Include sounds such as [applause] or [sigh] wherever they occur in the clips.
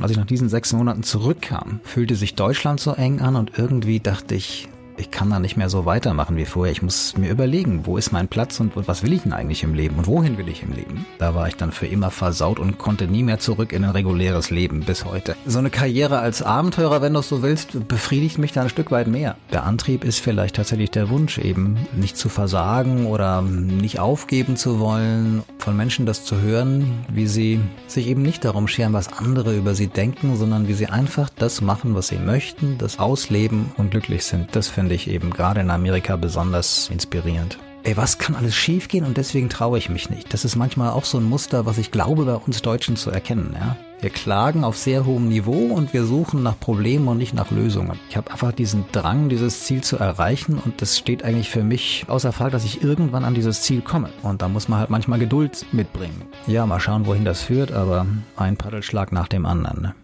Und als ich nach diesen sechs Monaten zurückkam, fühlte sich Deutschland so eng an und irgendwie dachte ich, ich kann da nicht mehr so weitermachen wie vorher. Ich muss mir überlegen, wo ist mein Platz und was will ich denn eigentlich im Leben und wohin will ich im Leben. Da war ich dann für immer versaut und konnte nie mehr zurück in ein reguläres Leben bis heute. So eine Karriere als Abenteurer, wenn du es so willst, befriedigt mich da ein Stück weit mehr. Der Antrieb ist vielleicht tatsächlich der Wunsch, eben nicht zu versagen oder nicht aufgeben zu wollen, von Menschen das zu hören, wie sie sich eben nicht darum scheren, was andere über sie denken, sondern wie sie einfach das machen, was sie möchten, das ausleben und glücklich sind. Das finde ich eben gerade in Amerika besonders inspirierend. Ey, was kann alles schiefgehen und deswegen traue ich mich nicht. Das ist manchmal auch so ein Muster, was ich glaube bei uns Deutschen zu erkennen. Ja? Wir klagen auf sehr hohem Niveau und wir suchen nach Problemen und nicht nach Lösungen. Ich habe einfach diesen Drang, dieses Ziel zu erreichen und das steht eigentlich für mich außer Frage, dass ich irgendwann an dieses Ziel komme. Und da muss man halt manchmal Geduld mitbringen. Ja, mal schauen, wohin das führt, aber ein Paddelschlag nach dem anderen. Ne?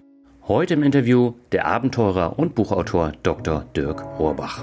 Heute im Interview der Abenteurer und Buchautor Dr. Dirk Rohrbach.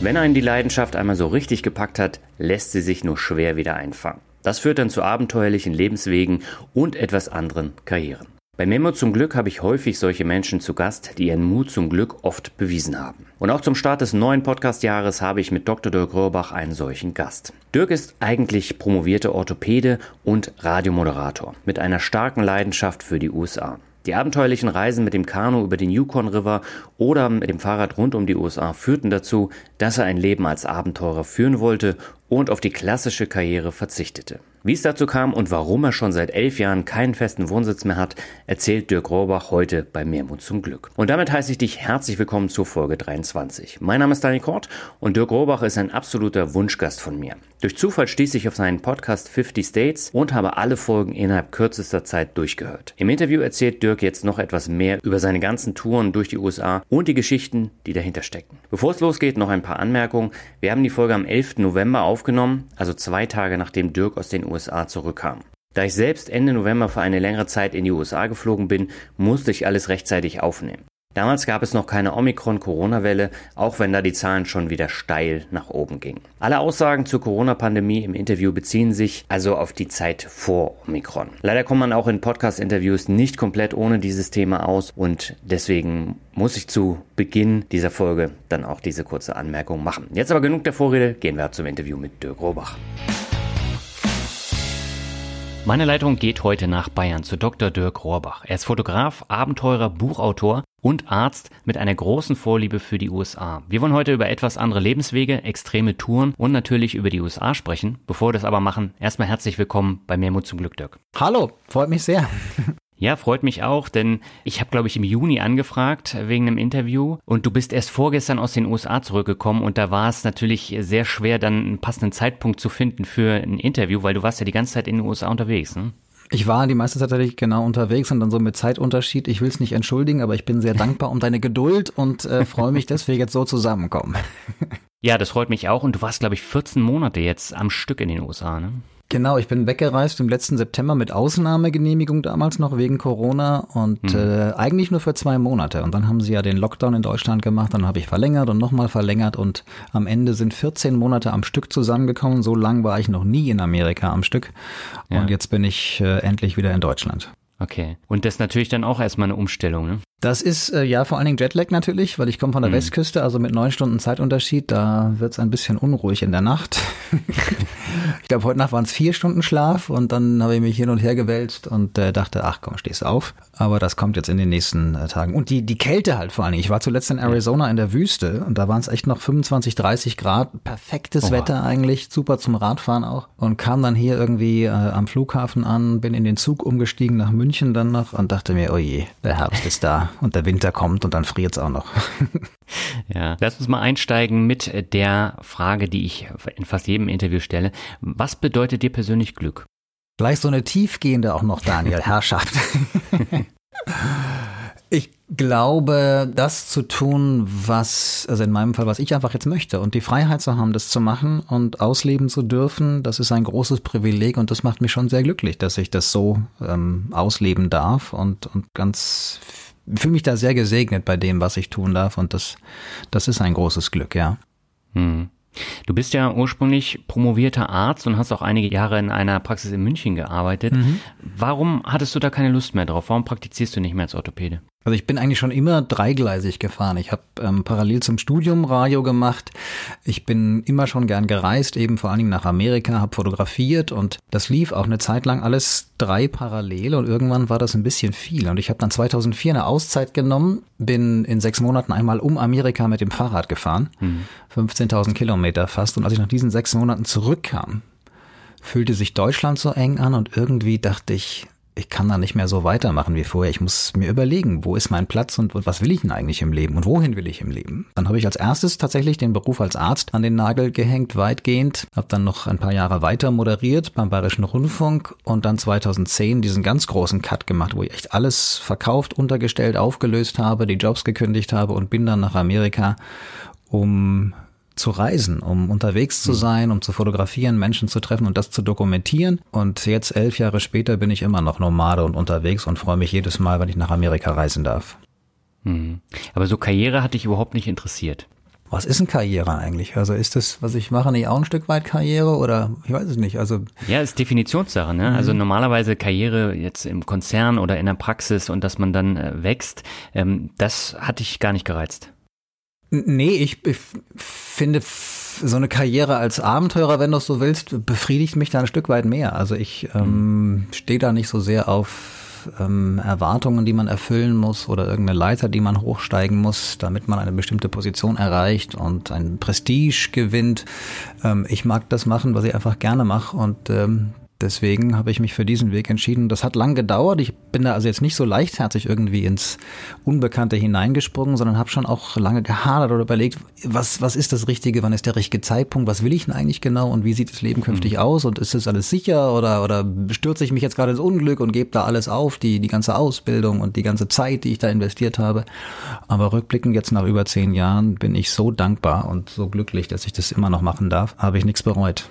Wenn einen die Leidenschaft einmal so richtig gepackt hat, lässt sie sich nur schwer wieder einfangen. Das führt dann zu abenteuerlichen Lebenswegen und etwas anderen Karrieren. Bei Memo zum Glück habe ich häufig solche Menschen zu Gast, die ihren Mut zum Glück oft bewiesen haben. Und auch zum Start des neuen Podcast-Jahres habe ich mit Dr. Dirk Röhrbach einen solchen Gast. Dirk ist eigentlich promovierte Orthopäde und Radiomoderator mit einer starken Leidenschaft für die USA. Die abenteuerlichen Reisen mit dem Kanu über den Yukon River oder mit dem Fahrrad rund um die USA führten dazu, dass er ein Leben als Abenteurer führen wollte und auf die klassische Karriere verzichtete. Wie es dazu kam und warum er schon seit elf Jahren keinen festen Wohnsitz mehr hat, erzählt Dirk Rohrbach heute bei Mehrmut zum Glück. Und damit heiße ich dich herzlich willkommen zur Folge 23. Mein Name ist Daniel Kort und Dirk Rohrbach ist ein absoluter Wunschgast von mir. Durch Zufall stieß ich auf seinen Podcast 50 States und habe alle Folgen innerhalb kürzester Zeit durchgehört. Im Interview erzählt Dirk jetzt noch etwas mehr über seine ganzen Touren durch die USA und die Geschichten, die dahinter stecken. Bevor es losgeht, noch ein paar Anmerkungen. Wir haben die Folge am 11. November aufgenommen, also zwei Tage nachdem Dirk aus den USA zurückkam. Da ich selbst Ende November für eine längere Zeit in die USA geflogen bin, musste ich alles rechtzeitig aufnehmen. Damals gab es noch keine Omikron-Corona-Welle, auch wenn da die Zahlen schon wieder steil nach oben gingen. Alle Aussagen zur Corona-Pandemie im Interview beziehen sich also auf die Zeit vor Omikron. Leider kommt man auch in Podcast-Interviews nicht komplett ohne dieses Thema aus und deswegen muss ich zu Beginn dieser Folge dann auch diese kurze Anmerkung machen. Jetzt aber genug der Vorrede, gehen wir zum Interview mit Dirk Robach. Meine Leitung geht heute nach Bayern zu Dr. Dirk Rohrbach. Er ist Fotograf, Abenteurer, Buchautor und Arzt mit einer großen Vorliebe für die USA. Wir wollen heute über etwas andere Lebenswege, extreme Touren und natürlich über die USA sprechen. Bevor wir das aber machen, erstmal herzlich willkommen bei Mehrmut zum Glück, Dirk. Hallo, freut mich sehr. Ja, freut mich auch, denn ich habe, glaube ich, im Juni angefragt wegen einem Interview und du bist erst vorgestern aus den USA zurückgekommen und da war es natürlich sehr schwer, dann einen passenden Zeitpunkt zu finden für ein Interview, weil du warst ja die ganze Zeit in den USA unterwegs. Ne? Ich war die meiste Zeit tatsächlich genau unterwegs und dann so mit Zeitunterschied. Ich will es nicht entschuldigen, aber ich bin sehr dankbar um deine Geduld und äh, freue mich, dass wir jetzt so zusammenkommen. Ja, das freut mich auch. Und du warst, glaube ich, 14 Monate jetzt am Stück in den USA, ne? Genau, ich bin weggereist im letzten September mit Ausnahmegenehmigung damals noch wegen Corona und mhm. äh, eigentlich nur für zwei Monate. Und dann haben sie ja den Lockdown in Deutschland gemacht, dann habe ich verlängert und nochmal verlängert und am Ende sind 14 Monate am Stück zusammengekommen. So lang war ich noch nie in Amerika am Stück. Ja. Und jetzt bin ich äh, endlich wieder in Deutschland. Okay. Und das ist natürlich dann auch erstmal eine Umstellung, ne? Das ist äh, ja vor allen Dingen Jetlag natürlich, weil ich komme von der mhm. Westküste, also mit neun Stunden Zeitunterschied, da wird's ein bisschen unruhig in der Nacht. [laughs] ich glaube, heute Nacht waren es vier Stunden Schlaf und dann habe ich mich hin und her gewälzt und äh, dachte, ach komm, stehst auf. Aber das kommt jetzt in den nächsten äh, Tagen. Und die, die Kälte halt vor allen Dingen. Ich war zuletzt in Arizona in der Wüste und da waren es echt noch 25, 30 Grad. Perfektes Oha. Wetter eigentlich, super zum Radfahren auch. Und kam dann hier irgendwie äh, am Flughafen an, bin in den Zug umgestiegen nach München dann noch und dachte mir, oh je, der Herbst ist da und der Winter kommt und dann friert es auch noch. [laughs] ja, lass uns mal einsteigen mit der Frage, die ich in fast jedem Interview stelle. Was bedeutet dir persönlich Glück? Gleich so eine tiefgehende auch noch, Daniel, [laughs] Herrschaft. [laughs] Ich glaube, das zu tun, was, also in meinem Fall, was ich einfach jetzt möchte und die Freiheit zu haben, das zu machen und ausleben zu dürfen, das ist ein großes Privileg und das macht mich schon sehr glücklich, dass ich das so ähm, ausleben darf und, und ganz fühle mich da sehr gesegnet bei dem, was ich tun darf und das, das ist ein großes Glück, ja. Hm. Du bist ja ursprünglich promovierter Arzt und hast auch einige Jahre in einer Praxis in München gearbeitet. Mhm. Warum hattest du da keine Lust mehr drauf? Warum praktizierst du nicht mehr als Orthopäde? Also ich bin eigentlich schon immer dreigleisig gefahren. Ich habe ähm, parallel zum Studium Radio gemacht. Ich bin immer schon gern gereist, eben vor allen Dingen nach Amerika, habe fotografiert und das lief auch eine Zeit lang alles drei parallel und irgendwann war das ein bisschen viel. Und ich habe dann 2004 eine Auszeit genommen, bin in sechs Monaten einmal um Amerika mit dem Fahrrad gefahren, mhm. 15.000 Kilometer fast. Und als ich nach diesen sechs Monaten zurückkam, fühlte sich Deutschland so eng an und irgendwie dachte ich, ich kann da nicht mehr so weitermachen wie vorher. Ich muss mir überlegen, wo ist mein Platz und was will ich denn eigentlich im Leben und wohin will ich im Leben. Dann habe ich als erstes tatsächlich den Beruf als Arzt an den Nagel gehängt, weitgehend. Habe dann noch ein paar Jahre weiter moderiert beim Bayerischen Rundfunk und dann 2010 diesen ganz großen Cut gemacht, wo ich echt alles verkauft, untergestellt, aufgelöst habe, die Jobs gekündigt habe und bin dann nach Amerika, um zu reisen, um unterwegs zu hm. sein, um zu fotografieren, Menschen zu treffen und das zu dokumentieren. Und jetzt elf Jahre später bin ich immer noch Nomade und unterwegs und freue mich jedes Mal, wenn ich nach Amerika reisen darf. Hm. Aber so Karriere hat dich überhaupt nicht interessiert. Was ist eine Karriere eigentlich? Also ist das, was ich mache, nicht auch ein Stück weit Karriere oder ich weiß es nicht. Also ja, ist Definitionssache. Ne? Also mhm. Also normalerweise Karriere jetzt im Konzern oder in der Praxis und dass man dann äh, wächst, ähm, das hat dich gar nicht gereizt. Nee, ich, ich finde so eine Karriere als Abenteurer, wenn du es so willst, befriedigt mich da ein Stück weit mehr. Also ich ähm, stehe da nicht so sehr auf ähm, Erwartungen, die man erfüllen muss oder irgendeine Leiter, die man hochsteigen muss, damit man eine bestimmte Position erreicht und ein Prestige gewinnt. Ähm, ich mag das machen, was ich einfach gerne mache und ähm, Deswegen habe ich mich für diesen Weg entschieden. Das hat lang gedauert. Ich bin da also jetzt nicht so leichtherzig irgendwie ins Unbekannte hineingesprungen, sondern habe schon auch lange gehadert oder überlegt, was, was ist das Richtige, wann ist der richtige Zeitpunkt, was will ich denn eigentlich genau und wie sieht das Leben künftig mhm. aus und ist das alles sicher oder, oder stürze ich mich jetzt gerade ins Unglück und gebe da alles auf, die, die ganze Ausbildung und die ganze Zeit, die ich da investiert habe. Aber rückblickend jetzt nach über zehn Jahren bin ich so dankbar und so glücklich, dass ich das immer noch machen darf, habe ich nichts bereut.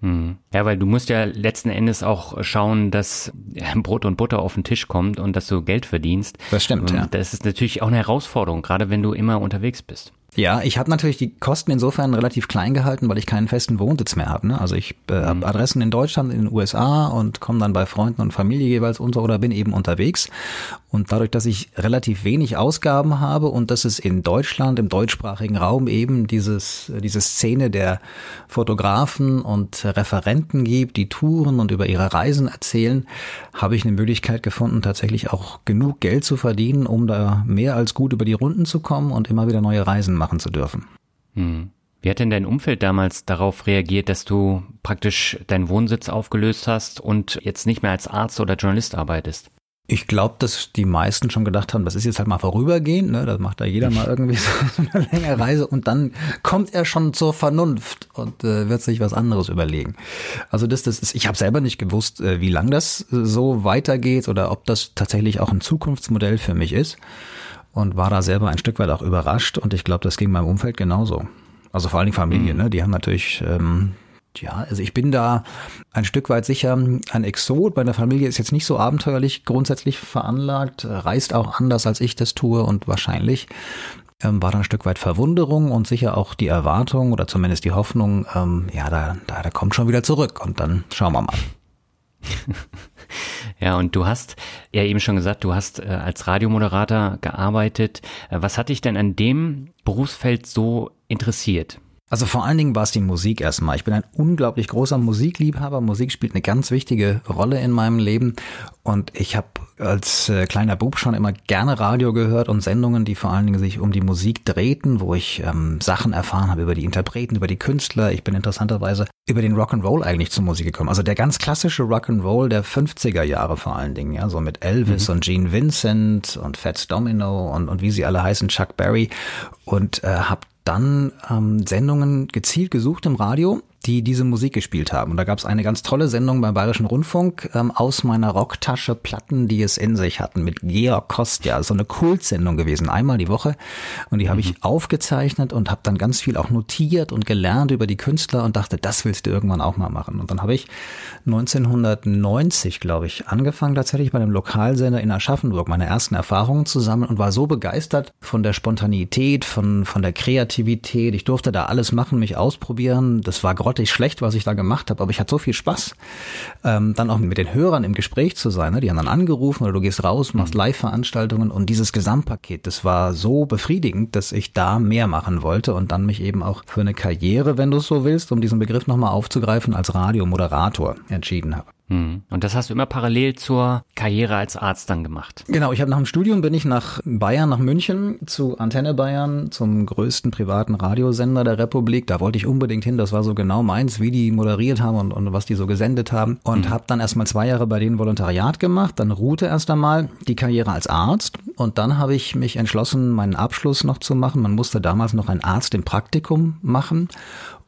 Hm. Ja, weil du musst ja letzten Endes auch schauen, dass Brot und Butter auf den Tisch kommt und dass du Geld verdienst. Das stimmt, ja. Das ist natürlich auch eine Herausforderung, gerade wenn du immer unterwegs bist. Ja, ich habe natürlich die Kosten insofern relativ klein gehalten, weil ich keinen festen Wohnsitz mehr habe. Ne? Also ich äh, mhm. habe Adressen in Deutschland, in den USA und komme dann bei Freunden und Familie jeweils unter oder bin eben unterwegs. Und dadurch, dass ich relativ wenig Ausgaben habe und dass es in Deutschland, im deutschsprachigen Raum eben dieses, diese Szene der Fotografen und Referenten gibt, die Touren und über ihre Reisen erzählen, habe ich eine Möglichkeit gefunden, tatsächlich auch genug Geld zu verdienen, um da mehr als gut über die Runden zu kommen und immer wieder neue Reisen machen machen zu dürfen. Hm. Wie hat denn dein Umfeld damals darauf reagiert, dass du praktisch deinen Wohnsitz aufgelöst hast und jetzt nicht mehr als Arzt oder Journalist arbeitest? Ich glaube, dass die meisten schon gedacht haben, das ist jetzt halt mal vorübergehend, ne? das macht da jeder mal [laughs] irgendwie so eine längere Reise und dann kommt er schon zur Vernunft und äh, wird sich was anderes überlegen. Also das, das ist, ich habe selber nicht gewusst, äh, wie lang das äh, so weitergeht oder ob das tatsächlich auch ein Zukunftsmodell für mich ist und war da selber ein Stück weit auch überrascht und ich glaube, das ging meinem Umfeld genauso. Also vor allen Dingen Familie, mhm. ne? Die haben natürlich, ähm, ja, also ich bin da ein Stück weit sicher ein Exot. Meine Familie ist jetzt nicht so abenteuerlich grundsätzlich veranlagt, reist auch anders als ich das tue und wahrscheinlich ähm, war da ein Stück weit Verwunderung und sicher auch die Erwartung oder zumindest die Hoffnung, ähm, ja, da, da, da kommt schon wieder zurück und dann schauen wir mal. [laughs] Ja, und du hast ja eben schon gesagt, du hast äh, als Radiomoderator gearbeitet. Äh, was hat dich denn an dem Berufsfeld so interessiert? Also vor allen Dingen war es die Musik erstmal. Ich bin ein unglaublich großer Musikliebhaber. Musik spielt eine ganz wichtige Rolle in meinem Leben. Und ich habe als äh, kleiner Bub schon immer gerne Radio gehört und Sendungen, die vor allen Dingen sich um die Musik drehten, wo ich ähm, Sachen erfahren habe über die Interpreten, über die Künstler. Ich bin interessanterweise über den Rock'n'Roll eigentlich zur Musik gekommen. Also der ganz klassische Rock'n'Roll der 50er Jahre vor allen Dingen, ja, so mit Elvis mhm. und Gene Vincent und Fats Domino und, und wie sie alle heißen, Chuck Berry und äh, habe dann ähm, Sendungen gezielt gesucht im Radio die diese Musik gespielt haben. Und da gab es eine ganz tolle Sendung beim Bayerischen Rundfunk ähm, aus meiner Rocktasche Platten, die es in sich hatten, mit Georg Kostja. So eine Kultsendung gewesen, einmal die Woche. Und die habe ich mhm. aufgezeichnet und habe dann ganz viel auch notiert und gelernt über die Künstler und dachte, das willst du irgendwann auch mal machen. Und dann habe ich 1990, glaube ich, angefangen tatsächlich bei einem Lokalsender in Aschaffenburg meine ersten Erfahrungen zusammen und war so begeistert von der Spontanität, von, von der Kreativität. Ich durfte da alles machen, mich ausprobieren. Das war grottig schlecht, was ich da gemacht habe, aber ich hatte so viel Spaß, ähm, dann auch mit den Hörern im Gespräch zu sein. Ne? Die haben dann angerufen oder du gehst raus, machst mhm. Live-Veranstaltungen und dieses Gesamtpaket, das war so befriedigend, dass ich da mehr machen wollte und dann mich eben auch für eine Karriere, wenn du es so willst, um diesen Begriff nochmal aufzugreifen, als Radiomoderator entschieden habe. Hm. Und das hast du immer parallel zur Karriere als Arzt dann gemacht? Genau, ich habe nach dem Studium bin ich nach Bayern, nach München zu Antenne Bayern, zum größten privaten Radiosender der Republik. Da wollte ich unbedingt hin, das war so genau meins, wie die moderiert haben und, und was die so gesendet haben. Und mhm. habe dann erstmal zwei Jahre bei denen Volontariat gemacht, dann ruhte erst einmal die Karriere als Arzt und dann habe ich mich entschlossen, meinen Abschluss noch zu machen. Man musste damals noch ein Arzt im Praktikum machen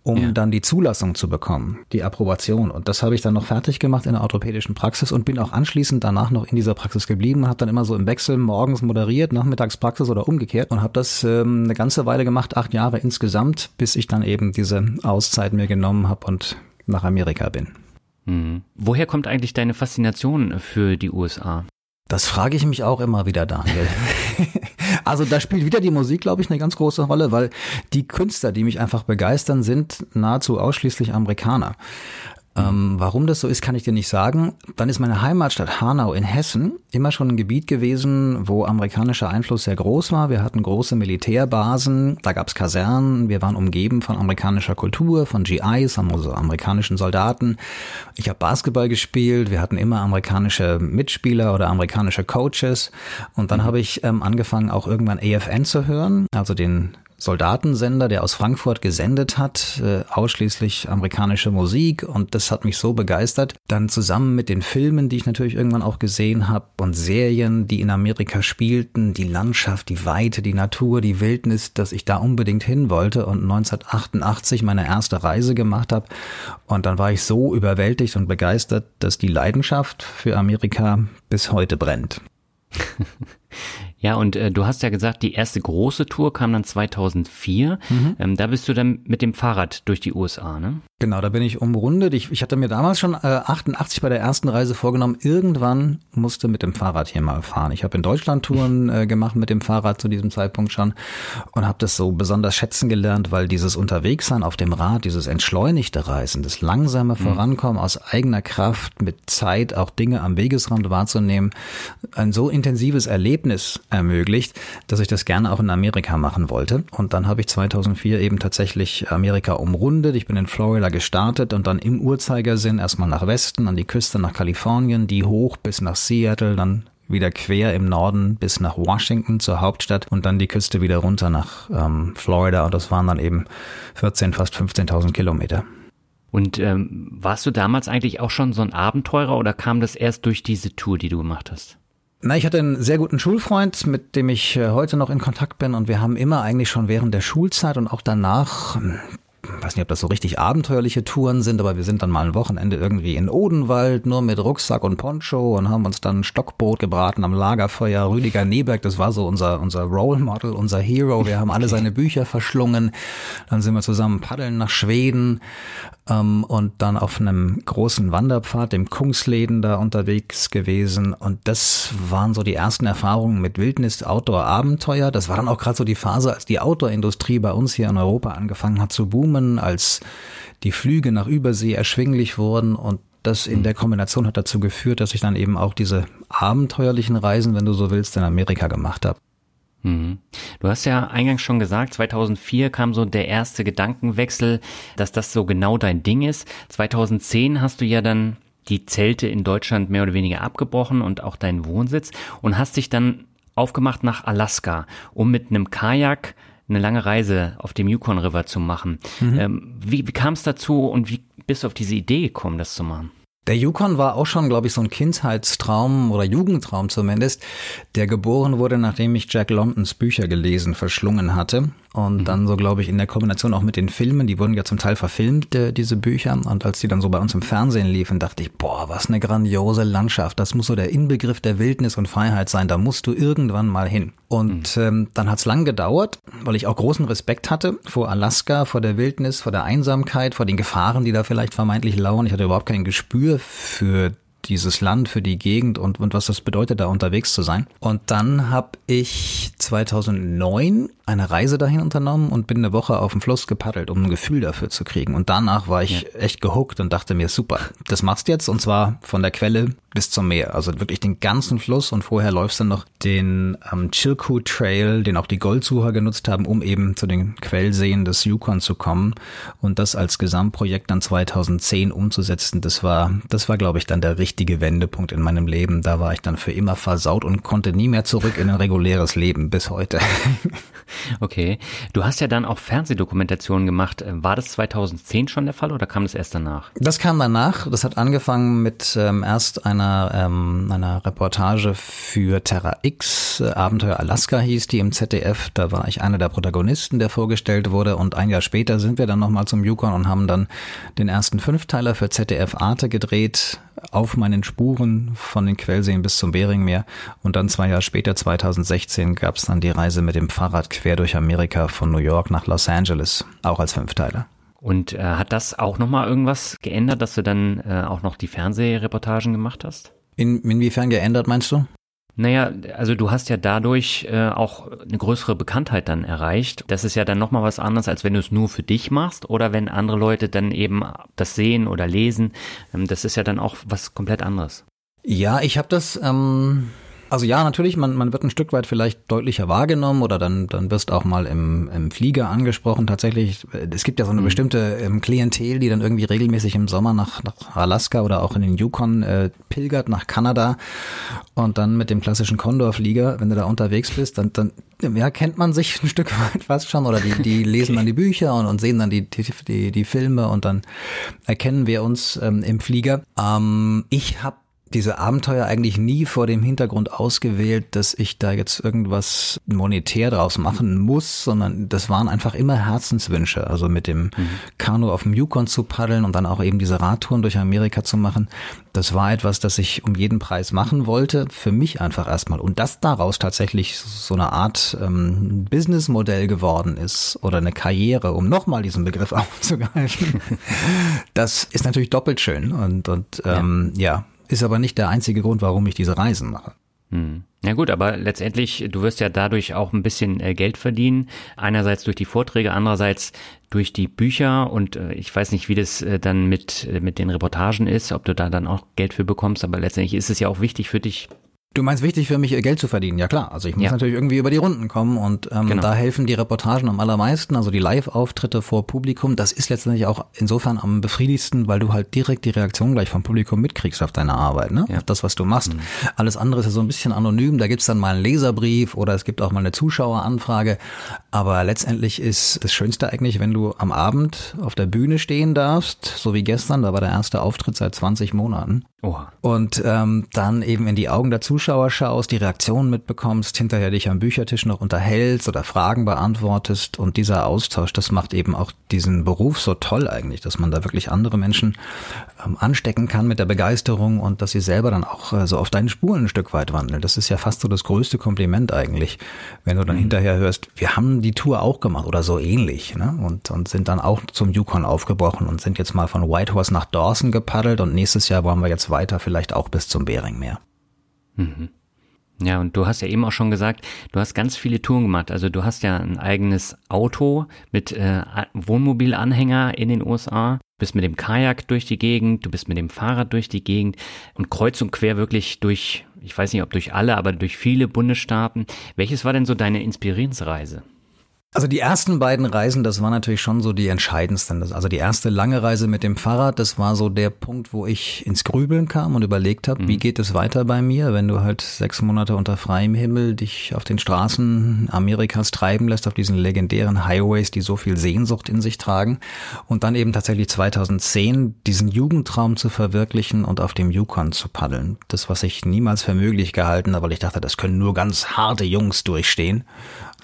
um ja. dann die Zulassung zu bekommen, die Approbation. Und das habe ich dann noch fertig gemacht in der orthopädischen Praxis und bin auch anschließend danach noch in dieser Praxis geblieben, habe dann immer so im Wechsel morgens moderiert, nachmittags Praxis oder umgekehrt und habe das ähm, eine ganze Weile gemacht, acht Jahre insgesamt, bis ich dann eben diese Auszeit mir genommen habe und nach Amerika bin. Mhm. Woher kommt eigentlich deine Faszination für die USA? Das frage ich mich auch immer wieder, Daniel. [laughs] also da spielt wieder die Musik, glaube ich, eine ganz große Rolle, weil die Künstler, die mich einfach begeistern, sind nahezu ausschließlich Amerikaner. Ähm, warum das so ist, kann ich dir nicht sagen. Dann ist meine Heimatstadt Hanau in Hessen immer schon ein Gebiet gewesen, wo amerikanischer Einfluss sehr groß war. Wir hatten große Militärbasen, da gab's Kasernen, wir waren umgeben von amerikanischer Kultur, von GIs, also amerikanischen Soldaten. Ich habe Basketball gespielt, wir hatten immer amerikanische Mitspieler oder amerikanische Coaches. Und dann mhm. habe ich ähm, angefangen, auch irgendwann AFN zu hören, also den Soldatensender, der aus Frankfurt gesendet hat, äh, ausschließlich amerikanische Musik und das hat mich so begeistert. Dann zusammen mit den Filmen, die ich natürlich irgendwann auch gesehen habe und Serien, die in Amerika spielten, die Landschaft, die Weite, die Natur, die Wildnis, dass ich da unbedingt hin wollte und 1988 meine erste Reise gemacht habe und dann war ich so überwältigt und begeistert, dass die Leidenschaft für Amerika bis heute brennt. [laughs] Ja, und äh, du hast ja gesagt, die erste große Tour kam dann 2004. Mhm. Ähm, da bist du dann mit dem Fahrrad durch die USA, ne? Genau, da bin ich umrundet. Ich, ich hatte mir damals schon äh, 88 bei der ersten Reise vorgenommen, irgendwann musste mit dem Fahrrad hier mal fahren. Ich habe in Deutschland Touren [laughs] äh, gemacht mit dem Fahrrad zu diesem Zeitpunkt schon und habe das so besonders schätzen gelernt, weil dieses Unterwegssein auf dem Rad, dieses entschleunigte Reisen, das langsame mhm. Vorankommen aus eigener Kraft, mit Zeit auch Dinge am Wegesrand wahrzunehmen, ein so intensives Erlebnis ermöglicht, dass ich das gerne auch in Amerika machen wollte. Und dann habe ich 2004 eben tatsächlich Amerika umrundet. Ich bin in Florida gestartet und dann im Uhrzeigersinn erstmal nach Westen, an die Küste nach Kalifornien, die hoch bis nach Seattle, dann wieder quer im Norden bis nach Washington zur Hauptstadt und dann die Küste wieder runter nach ähm, Florida und das waren dann eben 14, fast 15.000 Kilometer. Und ähm, warst du damals eigentlich auch schon so ein Abenteurer oder kam das erst durch diese Tour, die du gemacht hast? Na, ich hatte einen sehr guten Schulfreund, mit dem ich äh, heute noch in Kontakt bin und wir haben immer eigentlich schon während der Schulzeit und auch danach weiß nicht, ob das so richtig abenteuerliche Touren sind, aber wir sind dann mal ein Wochenende irgendwie in Odenwald, nur mit Rucksack und Poncho und haben uns dann Stockbrot gebraten am Lagerfeuer. Rüdiger Neberg, das war so unser, unser Role Model, unser Hero. Wir haben alle seine Bücher verschlungen. Dann sind wir zusammen paddeln nach Schweden ähm, und dann auf einem großen Wanderpfad, dem Kungsleden, da unterwegs gewesen. Und das waren so die ersten Erfahrungen mit Wildnis, Outdoor, Abenteuer. Das war dann auch gerade so die Phase, als die Outdoor-Industrie bei uns hier in Europa angefangen hat zu boomen, als die Flüge nach Übersee erschwinglich wurden und das in der Kombination hat dazu geführt, dass ich dann eben auch diese abenteuerlichen Reisen, wenn du so willst, in Amerika gemacht habe. Mhm. Du hast ja eingangs schon gesagt, 2004 kam so der erste Gedankenwechsel, dass das so genau dein Ding ist. 2010 hast du ja dann die Zelte in Deutschland mehr oder weniger abgebrochen und auch deinen Wohnsitz und hast dich dann aufgemacht nach Alaska, um mit einem Kajak eine lange Reise auf dem Yukon River zu machen. Mhm. Ähm, wie wie kam es dazu und wie bist du auf diese Idee gekommen, das zu machen? Der Yukon war auch schon, glaube ich, so ein Kindheitstraum oder Jugendtraum zumindest, der geboren wurde, nachdem ich Jack Londons Bücher gelesen, verschlungen hatte. Und mhm. dann so, glaube ich, in der Kombination auch mit den Filmen, die wurden ja zum Teil verfilmt, äh, diese Bücher. Und als die dann so bei uns im Fernsehen liefen, dachte ich, boah, was eine grandiose Landschaft. Das muss so der Inbegriff der Wildnis und Freiheit sein. Da musst du irgendwann mal hin. Und mhm. ähm, dann hat's lang gedauert, weil ich auch großen Respekt hatte vor Alaska, vor der Wildnis, vor der Einsamkeit, vor den Gefahren, die da vielleicht vermeintlich lauern. Ich hatte überhaupt kein Gespür für dieses Land, für die Gegend und, und was das bedeutet, da unterwegs zu sein. Und dann habe ich 2009 eine Reise dahin unternommen und bin eine Woche auf dem Fluss gepaddelt, um ein Gefühl dafür zu kriegen. Und danach war ich ja. echt gehuckt und dachte mir, super, das machst du jetzt und zwar von der Quelle bis zum Meer. Also wirklich den ganzen Fluss und vorher läufst du noch den ähm, Chilkoot Trail, den auch die Goldsucher genutzt haben, um eben zu den Quellseen des Yukon zu kommen und das als Gesamtprojekt dann 2010 umzusetzen. Das war, das war glaube ich dann der richtige Wendepunkt in meinem Leben. Da war ich dann für immer versaut und konnte nie mehr zurück in ein reguläres Leben bis heute. [laughs] Okay. Du hast ja dann auch Fernsehdokumentationen gemacht. War das 2010 schon der Fall oder kam das erst danach? Das kam danach. Das hat angefangen mit ähm, erst einer, ähm, einer Reportage für Terra X. Äh, Abenteuer Alaska hieß die im ZDF. Da war ich einer der Protagonisten, der vorgestellt wurde. Und ein Jahr später sind wir dann nochmal zum Yukon und haben dann den ersten Fünfteiler für ZDF Arte gedreht auf meinen Spuren von den Quellseen bis zum Beringmeer. Und dann zwei Jahre später, 2016, gab es dann die Reise mit dem Fahrrad quer durch Amerika von New York nach Los Angeles, auch als Fünfteiler. Und äh, hat das auch nochmal irgendwas geändert, dass du dann äh, auch noch die Fernsehreportagen gemacht hast? In, inwiefern geändert, meinst du? Naja, also du hast ja dadurch äh, auch eine größere Bekanntheit dann erreicht. Das ist ja dann nochmal was anderes, als wenn du es nur für dich machst oder wenn andere Leute dann eben das sehen oder lesen. Ähm, das ist ja dann auch was komplett anderes. Ja, ich habe das ähm, also ja, natürlich, man, man wird ein Stück weit vielleicht deutlicher wahrgenommen oder dann, dann wirst auch mal im, im Flieger angesprochen. Tatsächlich, es gibt ja so eine mhm. bestimmte ähm, Klientel, die dann irgendwie regelmäßig im Sommer nach, nach Alaska oder auch in den Yukon äh, pilgert, nach Kanada und dann mit dem klassischen Condor-Flieger, wenn du da unterwegs bist, dann, dann ja, kennt man sich ein Stück [laughs] weit fast schon oder die, die lesen dann die Bücher und, und sehen dann die, die, die, die Filme und dann erkennen wir uns ähm, im Flieger. Ähm, ich habe diese Abenteuer eigentlich nie vor dem Hintergrund ausgewählt, dass ich da jetzt irgendwas monetär draus machen muss, sondern das waren einfach immer Herzenswünsche. Also mit dem mhm. Kanu auf dem Yukon zu paddeln und dann auch eben diese Radtouren durch Amerika zu machen. Das war etwas, das ich um jeden Preis machen wollte, für mich einfach erstmal. Und dass daraus tatsächlich so eine Art ähm, Businessmodell geworden ist oder eine Karriere, um nochmal diesen Begriff [laughs] aufzugreifen, [laughs] das ist natürlich doppelt schön. Und, und ähm, ja. ja ist aber nicht der einzige Grund, warum ich diese Reisen mache. Hm. Ja gut, aber letztendlich, du wirst ja dadurch auch ein bisschen äh, Geld verdienen. Einerseits durch die Vorträge, andererseits durch die Bücher und äh, ich weiß nicht, wie das äh, dann mit, mit den Reportagen ist, ob du da dann auch Geld für bekommst, aber letztendlich ist es ja auch wichtig für dich, Du meinst wichtig für mich, Geld zu verdienen? Ja klar. Also ich muss ja. natürlich irgendwie über die Runden kommen und ähm, genau. da helfen die Reportagen am allermeisten, also die Live-Auftritte vor Publikum. Das ist letztendlich auch insofern am befriedigsten, weil du halt direkt die Reaktion gleich vom Publikum mitkriegst auf deine Arbeit, ne? Ja. Auf das, was du machst. Mhm. Alles andere ist ja so ein bisschen anonym. Da gibt's dann mal einen Leserbrief oder es gibt auch mal eine Zuschaueranfrage. Aber letztendlich ist das Schönste eigentlich, wenn du am Abend auf der Bühne stehen darfst, so wie gestern. Da war der erste Auftritt seit 20 Monaten. Oha. Und ähm, dann eben in die Augen der Zuschauer schaust, die Reaktionen mitbekommst, hinterher dich am Büchertisch noch unterhältst oder Fragen beantwortest. Und dieser Austausch, das macht eben auch diesen Beruf so toll eigentlich, dass man da wirklich andere Menschen ähm, anstecken kann mit der Begeisterung und dass sie selber dann auch äh, so auf deinen Spuren ein Stück weit wandeln. Das ist ja fast so das größte Kompliment eigentlich, wenn du dann mhm. hinterher hörst, wir haben die Tour auch gemacht oder so ähnlich. Ne? Und, und sind dann auch zum Yukon aufgebrochen und sind jetzt mal von Whitehorse nach Dawson gepaddelt und nächstes Jahr wollen wir jetzt weiter, vielleicht auch bis zum Beringmeer. Mhm. Ja, und du hast ja eben auch schon gesagt, du hast ganz viele Touren gemacht. Also du hast ja ein eigenes Auto mit äh, Wohnmobilanhänger in den USA, bist mit dem Kajak durch die Gegend, du bist mit dem Fahrrad durch die Gegend und kreuz und quer wirklich durch, ich weiß nicht, ob durch alle, aber durch viele Bundesstaaten. Welches war denn so deine Inspirierensreise? Also die ersten beiden Reisen, das war natürlich schon so die entscheidendsten. Also die erste lange Reise mit dem Fahrrad, das war so der Punkt, wo ich ins Grübeln kam und überlegt habe, mhm. wie geht es weiter bei mir, wenn du halt sechs Monate unter freiem Himmel dich auf den Straßen Amerikas treiben lässt, auf diesen legendären Highways, die so viel Sehnsucht in sich tragen. Und dann eben tatsächlich 2010 diesen Jugendtraum zu verwirklichen und auf dem Yukon zu paddeln. Das, was ich niemals für möglich gehalten habe, weil ich dachte, das können nur ganz harte Jungs durchstehen.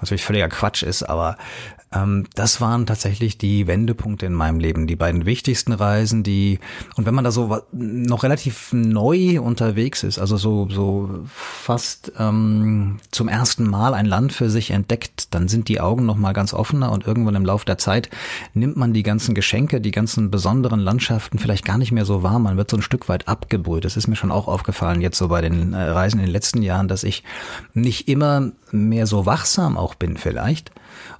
Natürlich völliger Quatsch ist, aber ähm, das waren tatsächlich die Wendepunkte in meinem Leben, die beiden wichtigsten Reisen, die und wenn man da so noch relativ neu unterwegs ist, also so so fast ähm, zum ersten Mal ein Land für sich entdeckt, dann sind die Augen noch mal ganz offener und irgendwann im Laufe der Zeit nimmt man die ganzen Geschenke, die ganzen besonderen Landschaften vielleicht gar nicht mehr so wahr. Man wird so ein Stück weit abgebrüht. Das ist mir schon auch aufgefallen jetzt so bei den äh, Reisen in den letzten Jahren, dass ich nicht immer mehr so wachsam auch bin vielleicht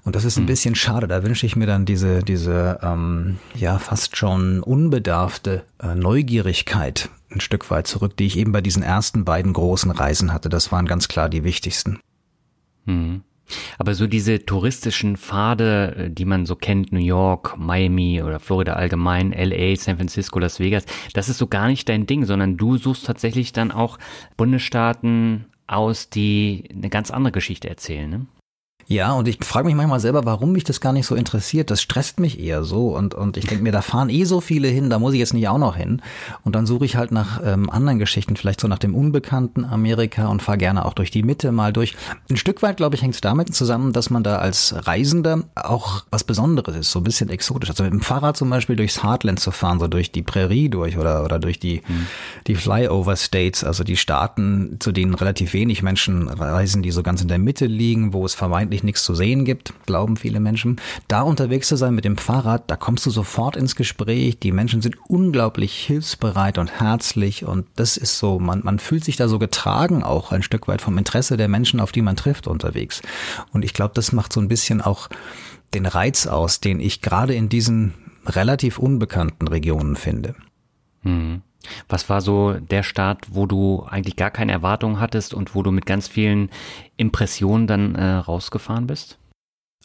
und das ist ein hm. bisschen schade. Da wünsche ich mir dann diese, diese ähm, ja fast schon unbedarfte äh, Neugierigkeit ein Stück weit zurück, die ich eben bei diesen ersten beiden großen Reisen hatte. Das waren ganz klar die wichtigsten. Mhm. Aber so diese touristischen Pfade, äh, die man so kennt, New York, Miami oder Florida allgemein, LA, San Francisco, Las Vegas, das ist so gar nicht dein Ding, sondern du suchst tatsächlich dann auch Bundesstaaten aus, die eine ganz andere Geschichte erzählen. Ne? Ja, und ich frage mich manchmal selber, warum mich das gar nicht so interessiert. Das stresst mich eher so. Und, und ich denke mir, da fahren eh so viele hin, da muss ich jetzt nicht auch noch hin. Und dann suche ich halt nach ähm, anderen Geschichten, vielleicht so nach dem unbekannten Amerika und fahre gerne auch durch die Mitte mal durch. Ein Stück weit, glaube ich, hängt es damit zusammen, dass man da als Reisender auch was Besonderes ist, so ein bisschen exotisch. Also mit dem Fahrrad zum Beispiel durchs Heartland zu fahren, so durch die Prärie durch oder, oder durch die, mhm. die Flyover States, also die Staaten, zu denen relativ wenig Menschen reisen, die so ganz in der Mitte liegen, wo es vermeintlich eigentlich nichts zu sehen gibt, glauben viele Menschen. Da unterwegs zu sein mit dem Fahrrad, da kommst du sofort ins Gespräch. Die Menschen sind unglaublich hilfsbereit und herzlich und das ist so, man, man fühlt sich da so getragen auch ein Stück weit vom Interesse der Menschen, auf die man trifft unterwegs. Und ich glaube, das macht so ein bisschen auch den Reiz aus, den ich gerade in diesen relativ unbekannten Regionen finde. Hm. Was war so der Start, wo du eigentlich gar keine Erwartungen hattest und wo du mit ganz vielen Impressionen dann äh, rausgefahren bist?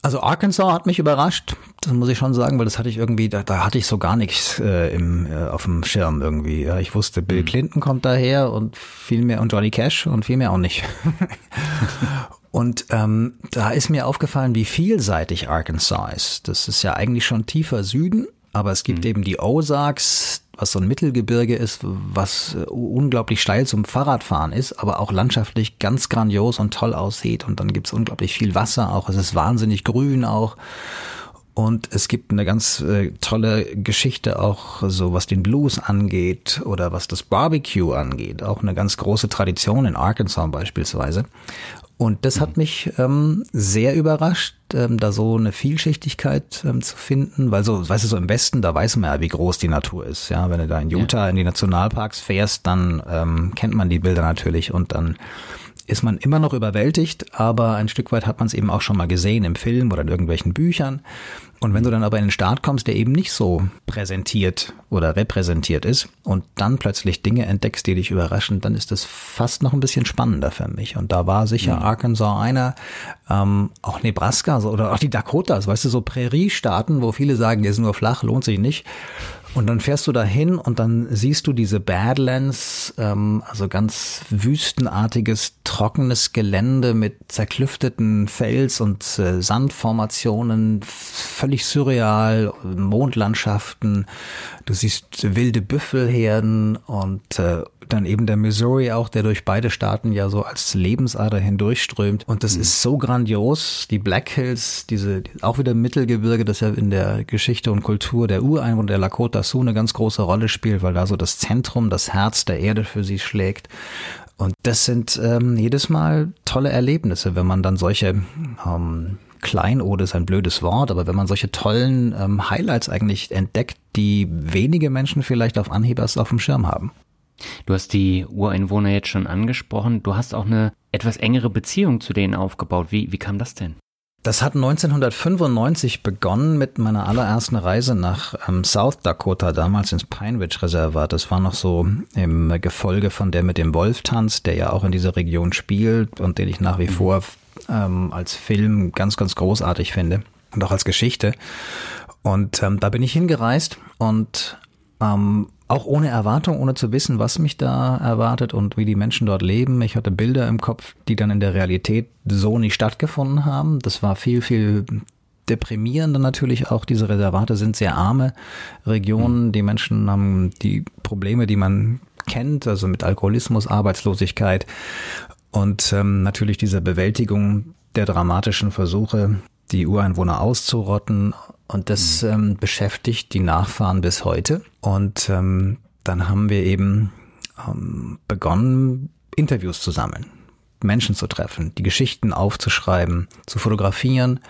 Also Arkansas hat mich überrascht, das muss ich schon sagen, weil das hatte ich irgendwie, da, da hatte ich so gar nichts äh, im, äh, auf dem Schirm irgendwie. Ja, ich wusste, Bill mhm. Clinton kommt daher und viel mehr und Johnny Cash und viel mehr auch nicht. [laughs] und ähm, da ist mir aufgefallen, wie vielseitig Arkansas ist. Das ist ja eigentlich schon tiefer Süden, aber es gibt mhm. eben die Ozarks, was so ein Mittelgebirge ist, was äh, unglaublich steil zum Fahrradfahren ist, aber auch landschaftlich ganz grandios und toll aussieht. Und dann gibt's unglaublich viel Wasser auch. Es ist wahnsinnig grün auch. Und es gibt eine ganz äh, tolle Geschichte auch so, was den Blues angeht oder was das Barbecue angeht. Auch eine ganz große Tradition in Arkansas beispielsweise. Und das hat mich ähm, sehr überrascht, ähm, da so eine Vielschichtigkeit ähm, zu finden, weil so, weißt du, so im Westen, da weiß man ja, wie groß die Natur ist. Ja, wenn du da in Utah ja. in die Nationalparks fährst, dann ähm, kennt man die Bilder natürlich und dann ist man immer noch überwältigt, aber ein Stück weit hat man es eben auch schon mal gesehen im Film oder in irgendwelchen Büchern. Und wenn du dann aber in den Staat kommst, der eben nicht so präsentiert oder repräsentiert ist und dann plötzlich Dinge entdeckst, die dich überraschen, dann ist das fast noch ein bisschen spannender für mich. Und da war sicher mhm. Arkansas einer, ähm, auch Nebraska oder auch die Dakotas, weißt du, so Präriestaaten, wo viele sagen, der ist nur flach, lohnt sich nicht. Und dann fährst du dahin und dann siehst du diese Badlands, ähm, also ganz wüstenartiges, trockenes Gelände mit zerklüfteten Fels- und äh, Sandformationen, völlig surreal, Mondlandschaften. Du siehst wilde Büffelherden und äh, dann eben der Missouri auch, der durch beide Staaten ja so als Lebensader hindurchströmt. Und das mhm. ist so grandios. Die Black Hills, diese, auch wieder Mittelgebirge, das ja in der Geschichte und Kultur der Ureinwohner der Lakota Sioux eine ganz große Rolle spielt, weil da so das Zentrum, das Herz der Erde für sie schlägt. Und das sind ähm, jedes Mal tolle Erlebnisse, wenn man dann solche ähm, Kleinode ist ein blödes Wort, aber wenn man solche tollen ähm, Highlights eigentlich entdeckt, die wenige Menschen vielleicht auf Anhieb auf dem Schirm haben. Du hast die Ureinwohner jetzt schon angesprochen. Du hast auch eine etwas engere Beziehung zu denen aufgebaut. Wie, wie kam das denn? Das hat 1995 begonnen mit meiner allerersten Reise nach ähm, South Dakota, damals ins Pine Ridge Reservat. Das war noch so im Gefolge von der mit dem Wolf tanzt, der ja auch in dieser Region spielt und den ich nach wie mhm. vor ähm, als Film ganz, ganz großartig finde und auch als Geschichte. Und ähm, da bin ich hingereist und ähm, auch ohne Erwartung, ohne zu wissen, was mich da erwartet und wie die Menschen dort leben. Ich hatte Bilder im Kopf, die dann in der Realität so nicht stattgefunden haben. Das war viel, viel deprimierender natürlich auch. Diese Reservate sind sehr arme Regionen. Die Menschen haben die Probleme, die man kennt, also mit Alkoholismus, Arbeitslosigkeit und ähm, natürlich dieser Bewältigung der dramatischen Versuche, die Ureinwohner auszurotten. Und das mhm. ähm, beschäftigt die Nachfahren bis heute. Und ähm, dann haben wir eben ähm, begonnen, Interviews zu sammeln, Menschen zu treffen, die Geschichten aufzuschreiben, zu fotografieren.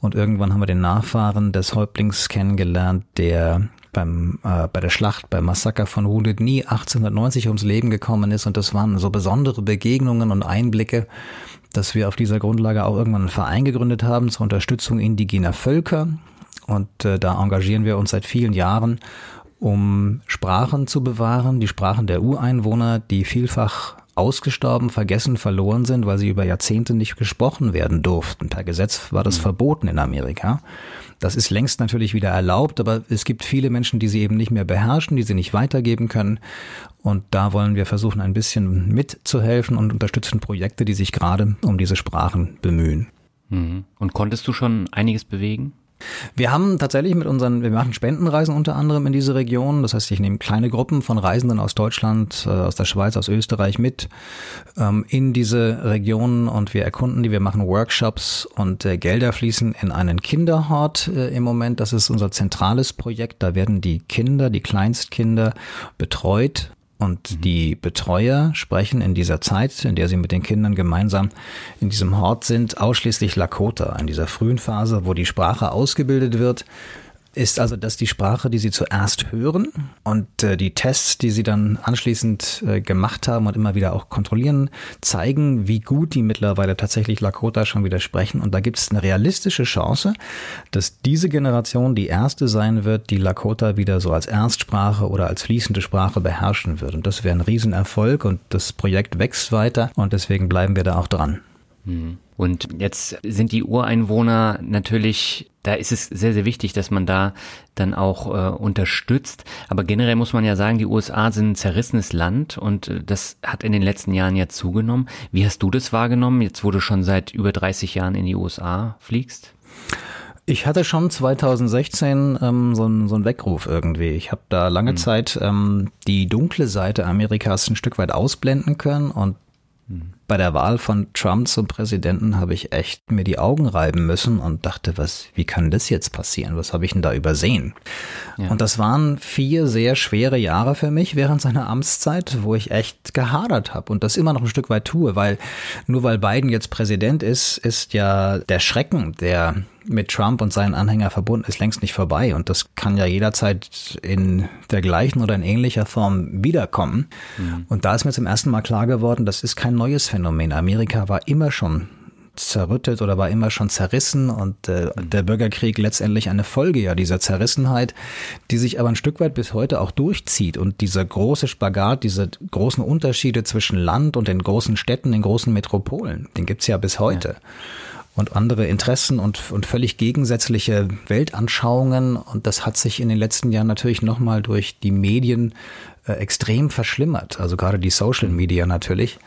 Und irgendwann haben wir den Nachfahren des Häuptlings kennengelernt, der beim, äh, bei der Schlacht, beim Massaker von Wounded Knee 1890 ums Leben gekommen ist. Und das waren so besondere Begegnungen und Einblicke, dass wir auf dieser Grundlage auch irgendwann einen Verein gegründet haben zur Unterstützung indigener Völker. Und äh, da engagieren wir uns seit vielen Jahren, um Sprachen zu bewahren, die Sprachen der Ureinwohner, die vielfach ausgestorben, vergessen, verloren sind, weil sie über Jahrzehnte nicht gesprochen werden durften. Per Gesetz war das mhm. verboten in Amerika. Das ist längst natürlich wieder erlaubt, aber es gibt viele Menschen, die sie eben nicht mehr beherrschen, die sie nicht weitergeben können. Und da wollen wir versuchen, ein bisschen mitzuhelfen und unterstützen Projekte, die sich gerade um diese Sprachen bemühen. Mhm. Und konntest du schon einiges bewegen? Wir haben tatsächlich mit unseren, wir machen Spendenreisen unter anderem in diese Region. Das heißt, ich nehme kleine Gruppen von Reisenden aus Deutschland, äh, aus der Schweiz, aus Österreich mit ähm, in diese Regionen und wir erkunden die. Wir machen Workshops und äh, Gelder fließen in einen Kinderhort äh, im Moment. Das ist unser zentrales Projekt. Da werden die Kinder, die Kleinstkinder betreut und mhm. die Betreuer sprechen in dieser Zeit, in der sie mit den Kindern gemeinsam in diesem Hort sind, ausschließlich Lakota, in dieser frühen Phase, wo die Sprache ausgebildet wird ist also das die Sprache, die Sie zuerst hören und äh, die Tests, die Sie dann anschließend äh, gemacht haben und immer wieder auch kontrollieren, zeigen, wie gut die mittlerweile tatsächlich Lakota schon wieder sprechen. Und da gibt es eine realistische Chance, dass diese Generation die erste sein wird, die Lakota wieder so als Erstsprache oder als fließende Sprache beherrschen wird. Und das wäre ein Riesenerfolg und das Projekt wächst weiter und deswegen bleiben wir da auch dran. Mhm. Und jetzt sind die Ureinwohner natürlich, da ist es sehr, sehr wichtig, dass man da dann auch äh, unterstützt. Aber generell muss man ja sagen, die USA sind ein zerrissenes Land und äh, das hat in den letzten Jahren ja zugenommen. Wie hast du das wahrgenommen, jetzt wo du schon seit über 30 Jahren in die USA fliegst? Ich hatte schon 2016 ähm, so, einen, so einen Weckruf irgendwie. Ich habe da lange mhm. Zeit ähm, die dunkle Seite Amerikas ein Stück weit ausblenden können und bei der Wahl von Trump zum Präsidenten habe ich echt mir die Augen reiben müssen und dachte, was, wie kann das jetzt passieren? Was habe ich denn da übersehen? Ja. Und das waren vier sehr schwere Jahre für mich während seiner Amtszeit, wo ich echt gehadert habe und das immer noch ein Stück weit tue, weil nur weil Biden jetzt Präsident ist, ist ja der Schrecken, der mit Trump und seinen Anhängern verbunden ist, längst nicht vorbei. Und das kann ja jederzeit in der gleichen oder in ähnlicher Form wiederkommen. Mhm. Und da ist mir zum ersten Mal klar geworden, das ist kein neues Phänomen. Amerika war immer schon zerrüttet oder war immer schon zerrissen und äh, der Bürgerkrieg letztendlich eine Folge ja dieser Zerrissenheit, die sich aber ein Stück weit bis heute auch durchzieht und dieser große Spagat, diese großen Unterschiede zwischen Land und den großen Städten, den großen Metropolen, den gibt's ja bis heute. Ja und andere Interessen und, und völlig gegensätzliche Weltanschauungen. Und das hat sich in den letzten Jahren natürlich nochmal durch die Medien äh, extrem verschlimmert. Also gerade die Social Media natürlich.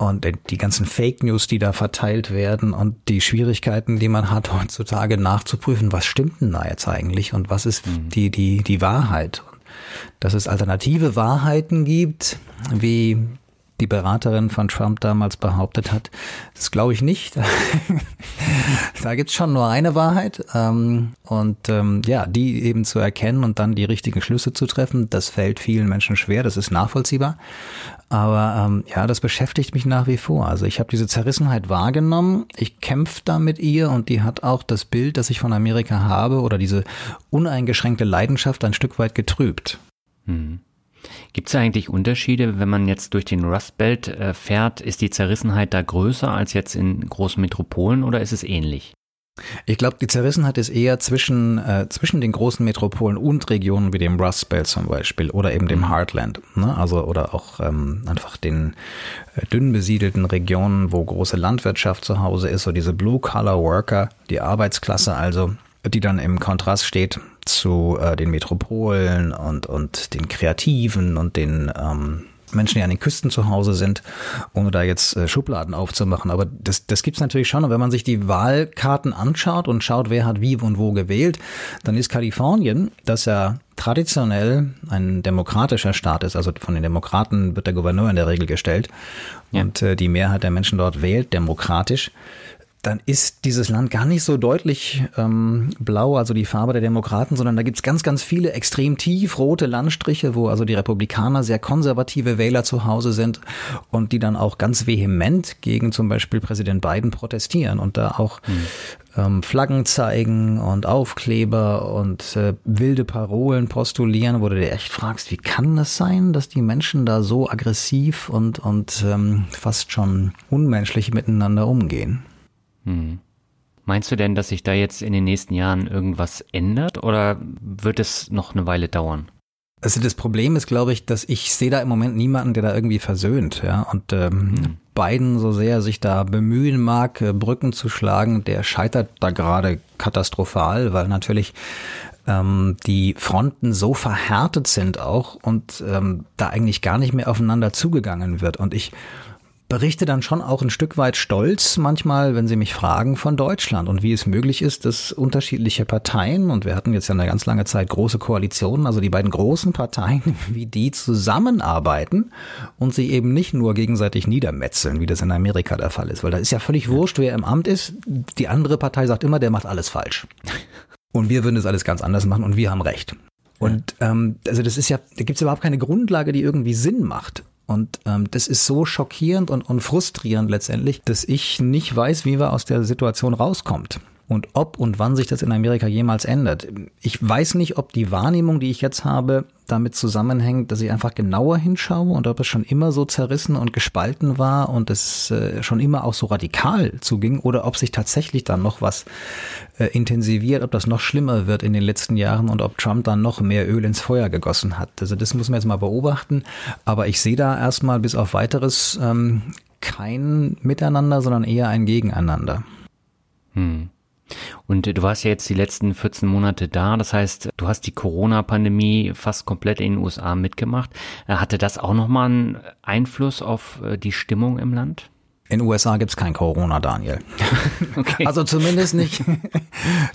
Und die ganzen Fake News, die da verteilt werden und die Schwierigkeiten, die man hat [laughs] heutzutage nachzuprüfen, was stimmt denn da jetzt eigentlich und was ist mhm. die, die, die Wahrheit. Dass es alternative Wahrheiten gibt, wie die Beraterin von Trump damals behauptet hat. Das glaube ich nicht. [laughs] da gibt's schon nur eine Wahrheit. Ähm, und ähm, ja, die eben zu erkennen und dann die richtigen Schlüsse zu treffen, das fällt vielen Menschen schwer, das ist nachvollziehbar. Aber ähm, ja, das beschäftigt mich nach wie vor. Also ich habe diese Zerrissenheit wahrgenommen, ich kämpfe da mit ihr und die hat auch das Bild, das ich von Amerika habe oder diese uneingeschränkte Leidenschaft ein Stück weit getrübt. Mhm. Gibt es eigentlich Unterschiede, wenn man jetzt durch den Rust Belt äh, fährt? Ist die Zerrissenheit da größer als jetzt in großen Metropolen oder ist es ähnlich? Ich glaube, die Zerrissenheit ist eher zwischen, äh, zwischen den großen Metropolen und Regionen wie dem Rust Belt zum Beispiel oder eben dem mhm. Heartland. Ne? Also oder auch ähm, einfach den äh, dünn besiedelten Regionen, wo große Landwirtschaft zu Hause ist, so diese Blue-Collar-Worker, die Arbeitsklasse also, die dann im Kontrast steht zu äh, den Metropolen und, und den Kreativen und den ähm, Menschen, die an den Küsten zu Hause sind, ohne da jetzt äh, Schubladen aufzumachen. Aber das, das gibt's natürlich schon. Und wenn man sich die Wahlkarten anschaut und schaut, wer hat wie und wo gewählt, dann ist Kalifornien, das ja traditionell ein demokratischer Staat ist, also von den Demokraten wird der Gouverneur in der Regel gestellt ja. und äh, die Mehrheit der Menschen dort wählt demokratisch dann ist dieses Land gar nicht so deutlich ähm, blau, also die Farbe der Demokraten, sondern da gibt's ganz, ganz viele extrem tiefrote Landstriche, wo also die Republikaner sehr konservative Wähler zu Hause sind und die dann auch ganz vehement gegen zum Beispiel Präsident Biden protestieren und da auch mhm. ähm, Flaggen zeigen und Aufkleber und äh, wilde Parolen postulieren, wo du dir echt fragst, wie kann das sein, dass die Menschen da so aggressiv und, und ähm, fast schon unmenschlich miteinander umgehen? Hm. Meinst du denn, dass sich da jetzt in den nächsten Jahren irgendwas ändert oder wird es noch eine Weile dauern? Also das Problem ist, glaube ich, dass ich sehe da im Moment niemanden, der da irgendwie versöhnt, ja. Und ähm, hm. Biden, so sehr sich da bemühen mag, äh, Brücken zu schlagen, der scheitert da gerade katastrophal, weil natürlich ähm, die Fronten so verhärtet sind auch und ähm, da eigentlich gar nicht mehr aufeinander zugegangen wird. Und ich berichte dann schon auch ein Stück weit stolz manchmal, wenn sie mich fragen von Deutschland und wie es möglich ist, dass unterschiedliche Parteien, und wir hatten jetzt ja eine ganz lange Zeit große Koalitionen, also die beiden großen Parteien, [laughs] wie die zusammenarbeiten und sie eben nicht nur gegenseitig niedermetzeln, wie das in Amerika der Fall ist, weil da ist ja völlig wurscht, wer im Amt ist. Die andere Partei sagt immer, der macht alles falsch. [laughs] Und wir würden das alles ganz anders machen und wir haben recht. Und ähm, also das ist ja, da gibt es überhaupt keine Grundlage, die irgendwie Sinn macht. Und ähm, das ist so schockierend und, und frustrierend letztendlich, dass ich nicht weiß, wie wir aus der Situation rauskommt und ob und wann sich das in Amerika jemals ändert. Ich weiß nicht, ob die Wahrnehmung, die ich jetzt habe, damit zusammenhängt, dass ich einfach genauer hinschaue und ob es schon immer so zerrissen und gespalten war und es äh, schon immer auch so radikal zuging oder ob sich tatsächlich dann noch was äh, intensiviert, ob das noch schlimmer wird in den letzten Jahren und ob Trump dann noch mehr Öl ins Feuer gegossen hat. Also das muss man jetzt mal beobachten. Aber ich sehe da erstmal bis auf weiteres ähm, kein Miteinander, sondern eher ein Gegeneinander. Hm. Und du warst ja jetzt die letzten 14 Monate da, das heißt, du hast die Corona-Pandemie fast komplett in den USA mitgemacht. Äh, hatte das auch nochmal einen Einfluss auf äh, die Stimmung im Land? In den USA gibt's kein Corona, Daniel. [laughs] Okay. Also zumindest nicht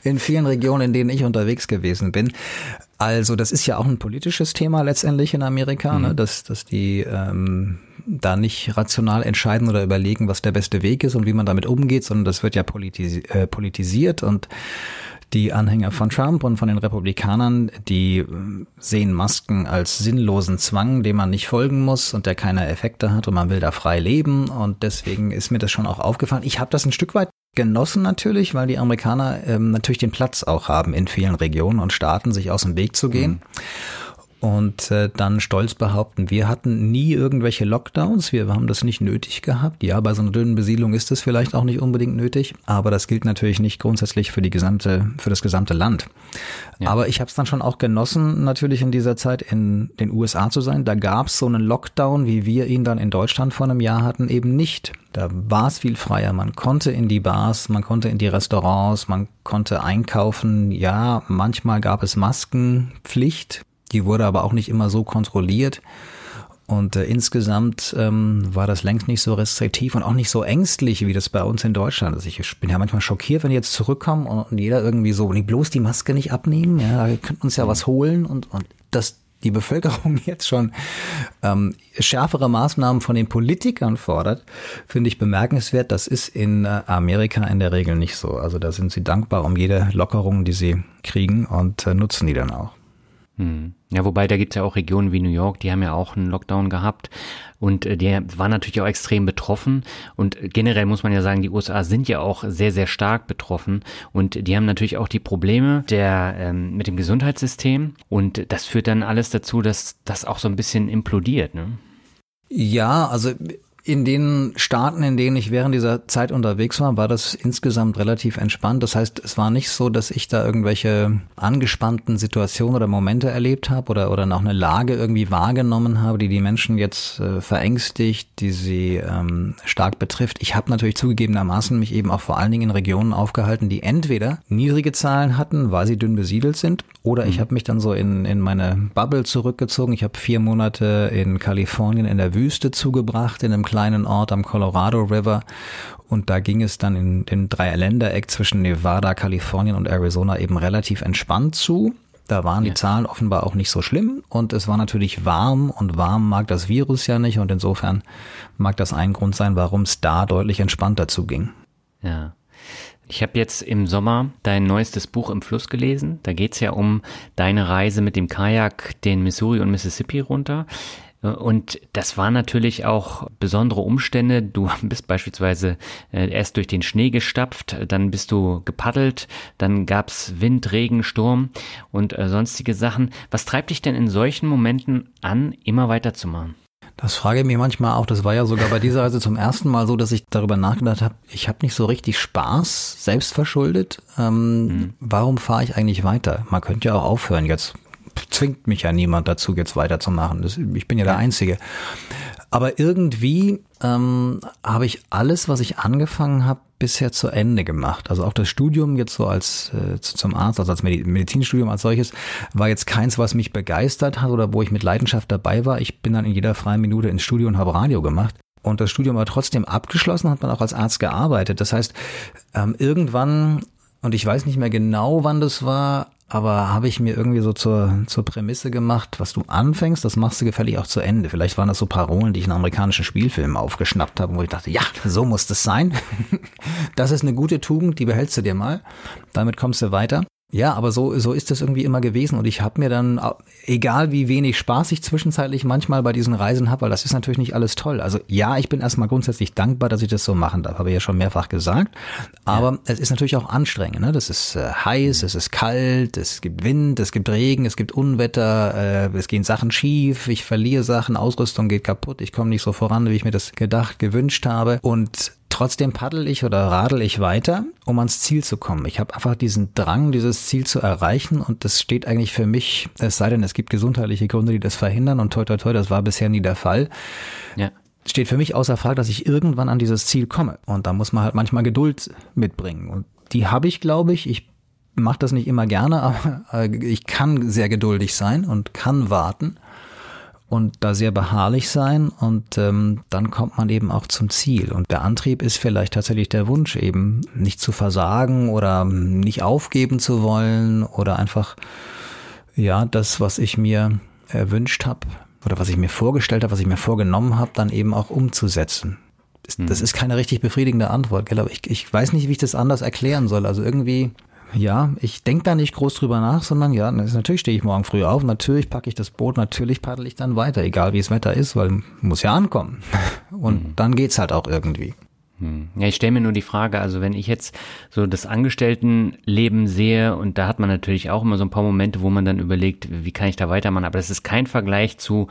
in vielen Regionen, in denen ich unterwegs gewesen bin. Also das ist ja auch ein politisches Thema letztendlich in Amerika, ne? mhm. ne? dass, dass die ähm, da nicht rational entscheiden oder überlegen, was der beste Weg ist und wie man damit umgeht, sondern das wird ja politis äh, politisiert und die Anhänger von Trump und von den Republikanern, die äh, sehen Masken als sinnlosen Zwang, dem man nicht folgen muss und der keine Effekte hat und man will da frei leben und deswegen ist mir das schon auch aufgefallen. Ich habe das ein Stück weit genossen natürlich, weil die Amerikaner ähm, natürlich den Platz auch haben in vielen Regionen und Staaten, sich aus dem Weg zu gehen. Mhm und äh, dann stolz behaupten, wir hatten nie irgendwelche Lockdowns, wir haben das nicht nötig gehabt. Ja, bei so einer dünnen Besiedlung ist das vielleicht auch nicht unbedingt nötig, aber das gilt natürlich nicht grundsätzlich für die gesamte, für das gesamte Land. Ja. Aber ich habe es dann schon auch genossen, natürlich in dieser Zeit in den USA zu sein. Da gab es so einen Lockdown, wie wir ihn dann in Deutschland vor einem Jahr hatten, eben nicht. Da war es viel freier. Man konnte in die Bars, man konnte in die Restaurants, man konnte einkaufen. Ja, manchmal gab es Maskenpflicht die wurde aber auch nicht immer so kontrolliert. Und äh, insgesamt ähm, war das längst nicht so restriktiv und auch nicht so ängstlich, wie das bei uns in Deutschland ist. Ich bin ja manchmal schockiert, wenn die jetzt zurückkommen und, und jeder irgendwie so, nee, bloß die Maske nicht abnehmen, ja, da könnten uns ja was holen und, und dass die Bevölkerung [laughs] jetzt schon ähm, schärfere Maßnahmen von den Politikern fordert, finde ich bemerkenswert. Das ist in äh, Amerika in der Regel nicht so. Also da sind sie dankbar um jede Lockerung, die sie kriegen und äh, nutzen die dann auch. Hm. Ja, wobei da gibt's ja auch Regionen wie New York, die haben ja auch einen Lockdown gehabt und äh, die waren natürlich auch extrem betroffen und generell muss man ja sagen, die USA sind ja auch sehr, sehr stark betroffen und die haben natürlich auch die Probleme der, ähm, mit dem Gesundheitssystem und das führt dann alles dazu, dass das auch so ein bisschen implodiert. Ne? Ja, also in den Staaten, in denen ich während dieser Zeit unterwegs war, war das insgesamt relativ entspannt. Das heißt, es war nicht so, dass ich da irgendwelche angespannten Situationen oder Momente erlebt habe oder, oder noch eine Lage irgendwie wahrgenommen habe, die die Menschen jetzt äh, verängstigt, die sie ähm, stark betrifft. Ich habe natürlich zugegebenermaßen mich eben auch vor allen Dingen in Regionen aufgehalten, die entweder niedrige Zahlen hatten, weil sie dünn besiedelt sind, oder ich mhm. habe mich dann so in, in meine Bubble zurückgezogen. Ich habe vier Monate in Kalifornien in der Wüste zugebracht, in einem kleinen Ort am Colorado River. Und da ging es dann in den Dreiländereck zwischen Nevada, Kalifornien und Arizona eben relativ entspannt zu. Da waren ja. die Zahlen offenbar auch nicht so schlimm und es war natürlich warm und warm mag das Virus ja nicht und insofern mag das ein Grund sein, warum es da deutlich entspannter zuging. Ja. Ich habe jetzt im Sommer dein neuestes Buch im Fluss gelesen. Da geht es ja um deine Reise mit dem Kajak den Missouri und Mississippi runter. Und das waren natürlich auch besondere Umstände. Du [laughs] bist beispielsweise äh, erst durch den Schnee gestapft, dann bist du gepaddelt, dann gab's Wind, Regen, Sturm und äh, sonstige Sachen. Was treibt dich denn in solchen Momenten an, immer weiterzumachen? Das frage ich mich manchmal auch. Das war ja sogar bei dieser Reise zum ersten Mal so, dass ich darüber nachgedacht habe, ich habe nicht so richtig Spaß, selbst verschuldet. Ähm, mhm. Warum fahre ich eigentlich weiter? Man könnte ja auch aufhören jetzt zwingt mich ja niemand dazu, jetzt weiterzumachen. Das, ich bin ja der Einzige. Aber irgendwie ähm, habe ich alles, was ich angefangen habe, bisher zu Ende gemacht. Also auch das Studium jetzt so als äh, zum Arzt, also als Medizinstudium als solches, war jetzt keins, was mich begeistert hat oder wo ich mit Leidenschaft dabei war. Ich bin dann in jeder freien Minute ins Studio und habe Radio gemacht. Und das Studium war trotzdem abgeschlossen, hat man auch als Arzt gearbeitet. Das heißt, ähm, irgendwann, und ich weiß nicht mehr genau, wann das war, aber habe ich mir irgendwie so zur, zur Prämisse gemacht, was du anfängst, das machst du gefällig auch zu Ende. Vielleicht waren das so Parolen, die ich in amerikanischen Spielfilmen aufgeschnappt habe, wo ich dachte, ja, so muss das sein. [laughs] Das ist eine gute Tugend, die behältst du dir mal. Damit kommst du weiter. Ja, aber so, so ist das irgendwie immer gewesen. Und ich habe mir dann, egal wie wenig Spaß ich zwischenzeitlich manchmal bei diesen Reisen habe, weil das ist natürlich nicht alles toll. Also ja, ich bin erstmal grundsätzlich dankbar, dass ich das so machen darf, habe ich ja schon mehrfach gesagt. Aber ja. es ist natürlich auch anstrengend. Ne? Das ist äh, heiß, es ist kalt, es gibt Wind, es gibt Regen, es gibt Unwetter, äh, es gehen Sachen schief, ich verliere Sachen, Ausrüstung geht kaputt, ich komme nicht so voran, wie ich mir das gedacht, gewünscht habe. Und Trotzdem paddel ich oder radel ich weiter, um ans Ziel zu kommen. Ich habe einfach diesen Drang, dieses Ziel zu erreichen und das steht eigentlich für mich, es sei denn, es gibt gesundheitliche Gründe, die das verhindern und toi toi toi, das war bisher nie der Fall. Ja. Steht für mich außer Frage, dass ich irgendwann an dieses Ziel komme. Und da muss man halt manchmal Geduld mitbringen. Und die habe ich, glaube ich. Ich mache das nicht immer gerne, [laughs] aber ich kann sehr geduldig sein und kann warten und da sehr beharrlich sein und ähm, dann kommt man eben auch zum Ziel. Und der Antrieb ist vielleicht tatsächlich der Wunsch, eben nicht zu versagen oder nicht aufgeben zu wollen oder einfach, ja, das, was ich mir erwünscht habe oder was ich mir vorgestellt habe, was ich mir vorgenommen habe, dann eben auch umzusetzen. Das, das hm. ist keine richtig befriedigende Antwort, gell? aber ich, ich weiß nicht, wie ich das anders erklären soll. Also irgendwie ja, ich denke da nicht groß drüber nach, sondern ja, natürlich stehe ich morgen früh auf, natürlich packe ich das Boot, natürlich paddel ich dann weiter, egal wie das Wetter ist, weil muss ja ankommen. [laughs] Und mhm. dann geht's halt auch irgendwie. Hm. Ja, ich stelle mir nur die Frage, also wenn ich jetzt so das Angestelltenleben sehe und da hat man natürlich auch immer so ein paar Momente, wo man dann überlegt, wie kann ich da weitermachen, aber das ist kein Vergleich zu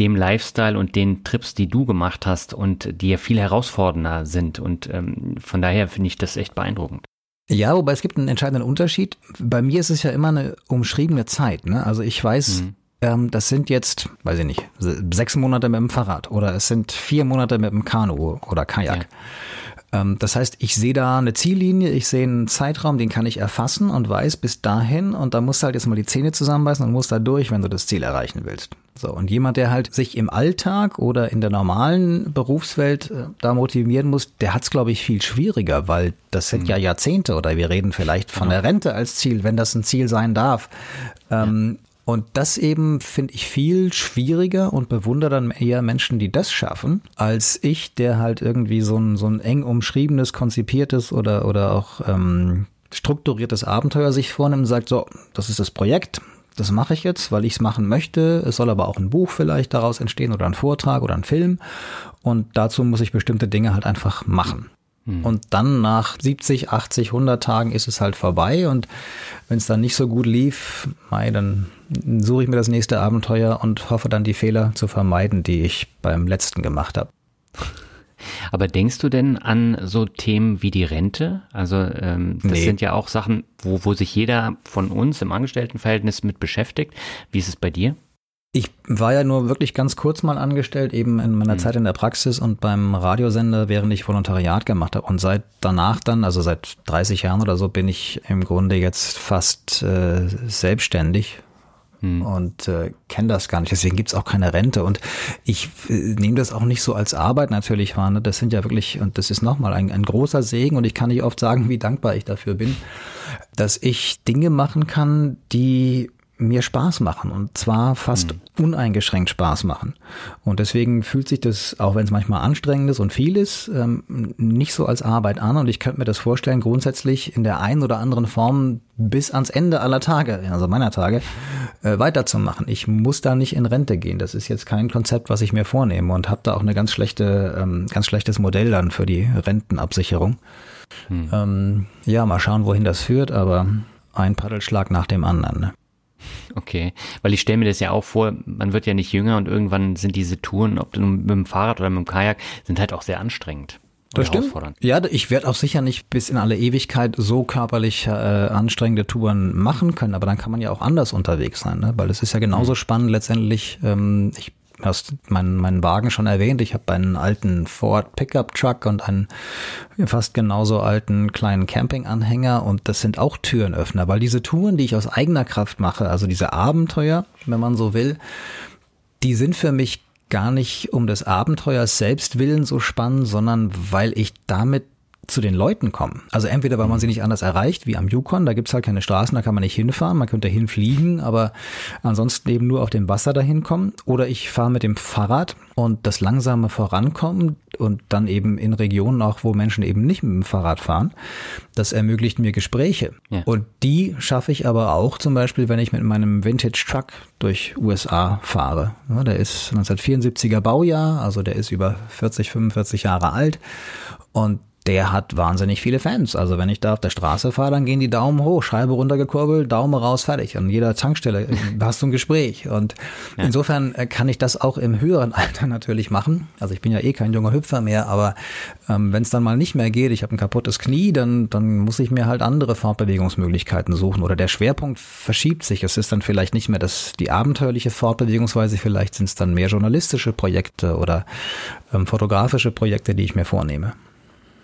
dem Lifestyle und den Trips, die du gemacht hast und die ja viel herausfordernder sind und ähm, von daher finde ich das echt beeindruckend. Ja, wobei es gibt einen entscheidenden Unterschied. Bei mir ist es ja immer eine umschriebene Zeit. Ne? Also ich weiß, mhm. ähm, das sind jetzt, weiß ich nicht, sechs Monate mit dem Fahrrad oder es sind vier Monate mit dem Kanu oder Kajak. Ja. Ähm, das heißt, ich sehe da eine Ziellinie, ich sehe einen Zeitraum, den kann ich erfassen und weiß bis dahin und da musst du halt jetzt mal die Zähne zusammenbeißen und musst da durch, wenn du das Ziel erreichen willst. So, und jemand, der halt sich im Alltag oder in der normalen Berufswelt äh, da motivieren muss, der hat es, glaube ich, viel schwieriger, weil das sind mhm. ja Jahrzehnte oder wir reden vielleicht von genau. der Rente als Ziel, wenn das ein Ziel sein darf. Ähm, ja. Und das eben finde ich viel schwieriger und bewundere dann eher Menschen, die das schaffen, als ich, der halt irgendwie so ein, so ein eng umschriebenes, konzipiertes oder, oder auch ähm, strukturiertes Abenteuer sich vornimmt und sagt, so, das ist das Projekt, das mache ich jetzt, weil ich es machen möchte. Es soll aber auch ein Buch vielleicht daraus entstehen oder ein Vortrag oder ein Film. Und dazu muss ich bestimmte Dinge halt einfach machen. Hm. Und dann nach 70, 80, 100 Tagen ist es halt vorbei. Und wenn es dann nicht so gut lief, mei, dann suche ich mir das nächste Abenteuer und hoffe dann die Fehler zu vermeiden, die ich beim letzten gemacht habe. Aber denkst du denn an so Themen wie die Rente? Also ähm, das nee. sind ja auch Sachen, wo, wo sich jeder von uns im Angestelltenverhältnis mit beschäftigt. Wie ist es bei dir? Ich war ja nur wirklich ganz kurz mal angestellt, eben in meiner mhm. Zeit in der Praxis und beim Radiosender, während ich Volontariat gemacht habe. Und seit danach dann, also seit 30 Jahren oder so, bin ich im Grunde jetzt fast äh, selbstständig mhm. und äh, kenne das gar nicht. Deswegen gibt's auch keine Rente. Und ich äh, nehme das auch nicht so als Arbeit natürlich wahr. Ne? Das sind ja wirklich, und das ist nochmal ein, ein großer Segen und ich kann nicht oft sagen, wie dankbar ich dafür bin, dass ich Dinge machen kann, die mir Spaß machen und zwar fast mhm. uneingeschränkt Spaß machen. Und deswegen fühlt sich das, auch wenn es manchmal anstrengend ist und viel ist, ähm, nicht so als Arbeit an. Und ich könnte mir das vorstellen, grundsätzlich in der einen oder anderen Form bis ans Ende aller Tage, also meiner Tage, äh, weiterzumachen. Ich muss da nicht in Rente gehen. Das ist jetzt kein Konzept, was ich mir vornehme und habe da auch eine ganz schlechte, ähm, ganz schlechtes Modell dann für die Rentenabsicherung. Mhm. Ähm, ja, mal schauen, wohin das führt, aber ein Paddelschlag nach dem anderen. Ne? Okay, weil ich stelle mir das ja auch vor, man wird ja nicht jünger und irgendwann sind diese Touren, ob mit dem Fahrrad oder mit dem Kajak, sind halt auch sehr anstrengend. Das stimmt. Ja, ich werde auch sicher nicht bis in alle Ewigkeit so körperlich äh, anstrengende Touren machen können, aber dann kann man ja auch anders unterwegs sein, ne? weil es ist ja genauso mhm. spannend letztendlich. Ähm, ich hast meinen, meinen Wagen schon erwähnt. Ich habe einen alten Ford Pickup Truck und einen fast genauso alten kleinen Campinganhänger und das sind auch Türenöffner, weil diese Touren, die ich aus eigener Kraft mache, also diese Abenteuer, wenn man so will, die sind für mich gar nicht um des Abenteuers selbst willen so spannend, sondern weil ich damit zu den Leuten kommen. Also entweder, weil man sie nicht anders erreicht, wie am Yukon, da gibt's halt keine Straßen, da kann man nicht hinfahren, man könnte hinfliegen, aber ansonsten eben nur auf dem Wasser dahin kommen. Oder ich fahre mit dem Fahrrad und das langsame Vorankommen und dann eben in Regionen auch, wo Menschen eben nicht mit dem Fahrrad fahren, das ermöglicht mir Gespräche. Ja. Und die schaffe ich aber auch zum Beispiel, wenn ich mit meinem Vintage Truck durch USA fahre. Ja, der ist 1974er Baujahr, also der ist über 40, 45 Jahre alt. Und der hat wahnsinnig viele Fans. Also wenn ich da auf der Straße fahre, dann gehen die Daumen hoch, Scheibe runtergekurbelt, Daumen raus, fertig. An jeder Tankstelle [laughs] hast du ein Gespräch. Und ja. insofern äh, kann ich das auch im höheren Alter [laughs] natürlich machen. Also ich bin ja eh kein junger Hüpfer mehr, aber ähm, wenn es dann mal nicht mehr geht, ich habe ein kaputtes Knie, dann, dann muss ich mir halt andere Fortbewegungsmöglichkeiten suchen. Oder der Schwerpunkt verschiebt sich. Es ist dann vielleicht nicht mehr das, die abenteuerliche Fortbewegungsweise, vielleicht sind es dann mehr journalistische Projekte oder ähm, fotografische Projekte, die ich mir vornehme.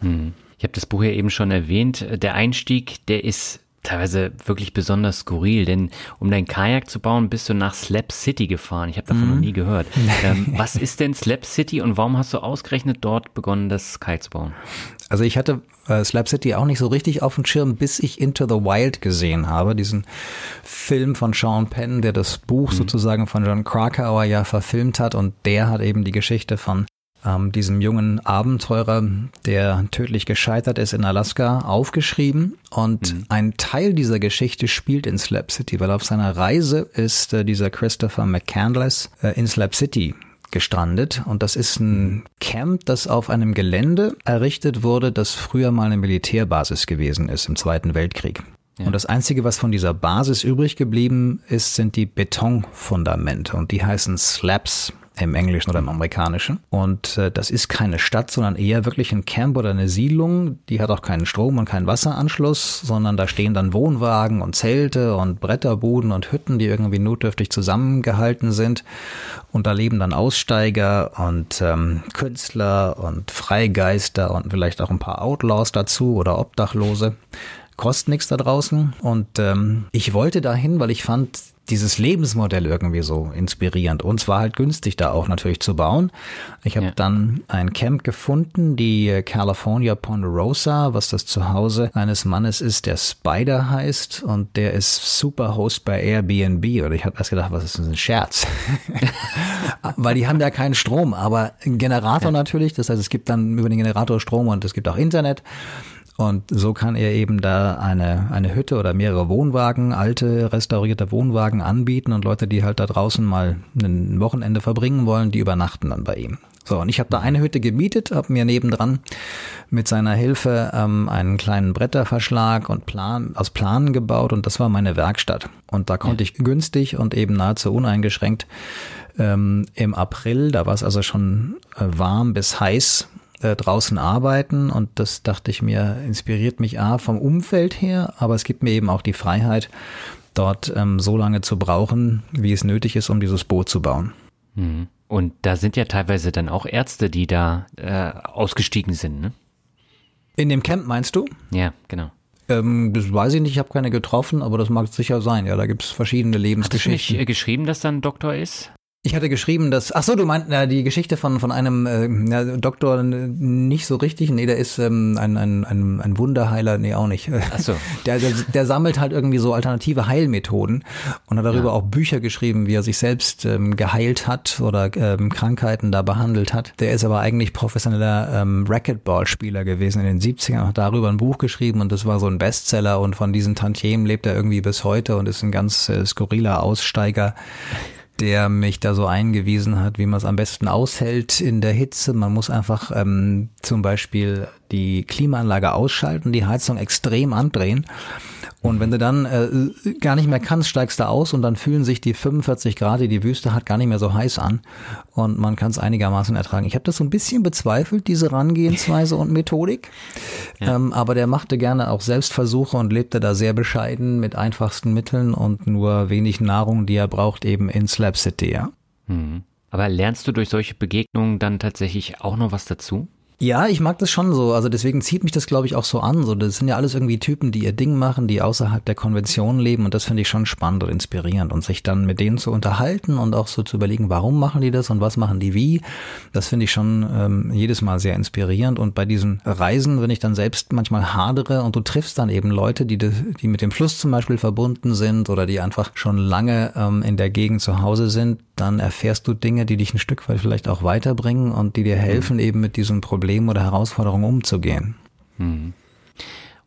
Hm. Ich habe das Buch ja eben schon erwähnt. Der Einstieg, der ist teilweise wirklich besonders skurril, denn um dein Kajak zu bauen, bist du nach Slap City gefahren. Ich habe davon mhm. noch nie gehört. [laughs] ähm, was ist denn Slap City und warum hast du ausgerechnet dort begonnen, das Kajak zu bauen? Also ich hatte äh, Slap City auch nicht so richtig auf dem Schirm, bis ich Into the Wild gesehen habe, diesen Film von Sean Penn, der das Buch mhm. sozusagen von John Krakauer ja verfilmt hat und der hat eben die Geschichte von ähm, diesem jungen Abenteurer, der tödlich gescheitert ist in Alaska, aufgeschrieben. Und mhm. ein Teil dieser Geschichte spielt in Slap City, weil auf seiner Reise ist äh, dieser Christopher McCandless äh, in Slap City gestrandet und das ist ein Camp, das auf einem Gelände errichtet wurde, das früher mal eine Militärbasis gewesen ist im Zweiten Weltkrieg. Ja. Und das Einzige, was von dieser Basis übrig geblieben ist, sind die Betonfundamente und die heißen Slabs im Englischen oder im Amerikanischen. Und äh, das ist keine Stadt, sondern eher wirklich ein Camp oder eine Siedlung. Die hat auch keinen Strom und keinen Wasseranschluss, sondern da stehen dann Wohnwagen und Zelte und Bretterbuden und Hütten, die irgendwie notdürftig zusammengehalten sind. Und da leben dann Aussteiger und ähm, Künstler und Freigeister und vielleicht auch ein paar Outlaws dazu oder Obdachlose kostet nichts da draußen. Und ähm, ich wollte dahin, weil ich fand dieses Lebensmodell irgendwie so inspirierend. Und zwar halt günstig da auch natürlich zu bauen. Ich habe ja. dann ein Camp gefunden, die California Ponderosa, was das Zuhause eines Mannes ist, der Spider heißt und der ist super Host bei Airbnb. Oder ich habe erst gedacht, was ist das ein Scherz? [laughs] Weil die haben ja keinen Strom, aber Generator ja. natürlich. Das heißt, es gibt dann über den Generator Strom und es gibt auch Internet. Und so kann er eben da eine, eine Hütte oder mehrere Wohnwagen, alte, restaurierte Wohnwagen anbieten und Leute, die halt da draußen mal ein Wochenende verbringen wollen, die übernachten dann bei ihm. So, und ich habe da eine Hütte gemietet, habe mir nebendran mit seiner Hilfe ähm, einen kleinen Bretterverschlag und Plan, aus Planen gebaut und das war meine Werkstatt. Und da konnte ich günstig und eben nahezu uneingeschränkt ähm, im April, da war es also schon äh, warm bis heiß, äh, draußen arbeiten und das dachte ich mir, inspiriert mich A vom Umfeld her, aber es gibt mir eben auch die Freiheit, dort ähm, so lange zu brauchen, wie es nötig ist, um dieses Boot zu bauen. Mhm. Und da sind ja teilweise dann auch Ärzte, die da äh, ausgestiegen sind, ne? In dem Camp meinst du? Ja, genau. Ähm, das weiß ich nicht, ich habe keine getroffen, aber das mag sicher sein. Ja, da gibt es verschiedene Lebensgeschichten. Hast du nicht äh, geschrieben, dass da ein Doktor ist? Ich hatte geschrieben, dass, ach so, du meinst na, die Geschichte von, von einem äh, ja, Doktor nicht so richtig. Nee, der ist ähm, ein, ein, ein, ein Wunderheiler, nee, auch nicht. Ach so. [laughs] Der, der, der sammelt halt irgendwie so alternative Heilmethoden und hat darüber ja. auch Bücher geschrieben, wie er sich selbst ähm, geheilt hat oder ähm, Krankheiten da behandelt hat. Der ist aber eigentlich professioneller ähm, Racquetball-Spieler gewesen in den 70ern, hat darüber ein Buch geschrieben und das war so ein Bestseller und von diesen Tantiemen lebt er irgendwie bis heute und ist ein ganz äh, skurriler Aussteiger der mich da so eingewiesen hat, wie man es am besten aushält in der Hitze. Man muss einfach ähm, zum Beispiel die Klimaanlage ausschalten, die Heizung extrem andrehen und wenn du dann äh, gar nicht mehr kannst, steigst du aus und dann fühlen sich die 45 Grad, die die Wüste hat, gar nicht mehr so heiß an und man kann es einigermaßen ertragen. Ich habe das so ein bisschen bezweifelt, diese Herangehensweise und Methodik, ja. ähm, aber der machte gerne auch Selbstversuche und lebte da sehr bescheiden mit einfachsten Mitteln und nur wenig Nahrung, die er braucht, eben in Slab City. Ja? Mhm. Aber lernst du durch solche Begegnungen dann tatsächlich auch noch was dazu? Ja, ich mag das schon so. Also deswegen zieht mich das, glaube ich, auch so an. So, das sind ja alles irgendwie Typen, die ihr Ding machen, die außerhalb der Konvention leben und das finde ich schon spannend und inspirierend. Und sich dann mit denen zu unterhalten und auch so zu überlegen, warum machen die das und was machen die wie, das finde ich schon ähm, jedes Mal sehr inspirierend. Und bei diesen Reisen, wenn ich dann selbst manchmal hadere und du triffst dann eben Leute, die, die mit dem Fluss zum Beispiel verbunden sind oder die einfach schon lange ähm, in der Gegend zu Hause sind, dann erfährst du Dinge, die dich ein Stück weit vielleicht auch weiterbringen und die dir helfen, mhm. eben mit diesem Problem oder Herausforderung umzugehen. Mhm.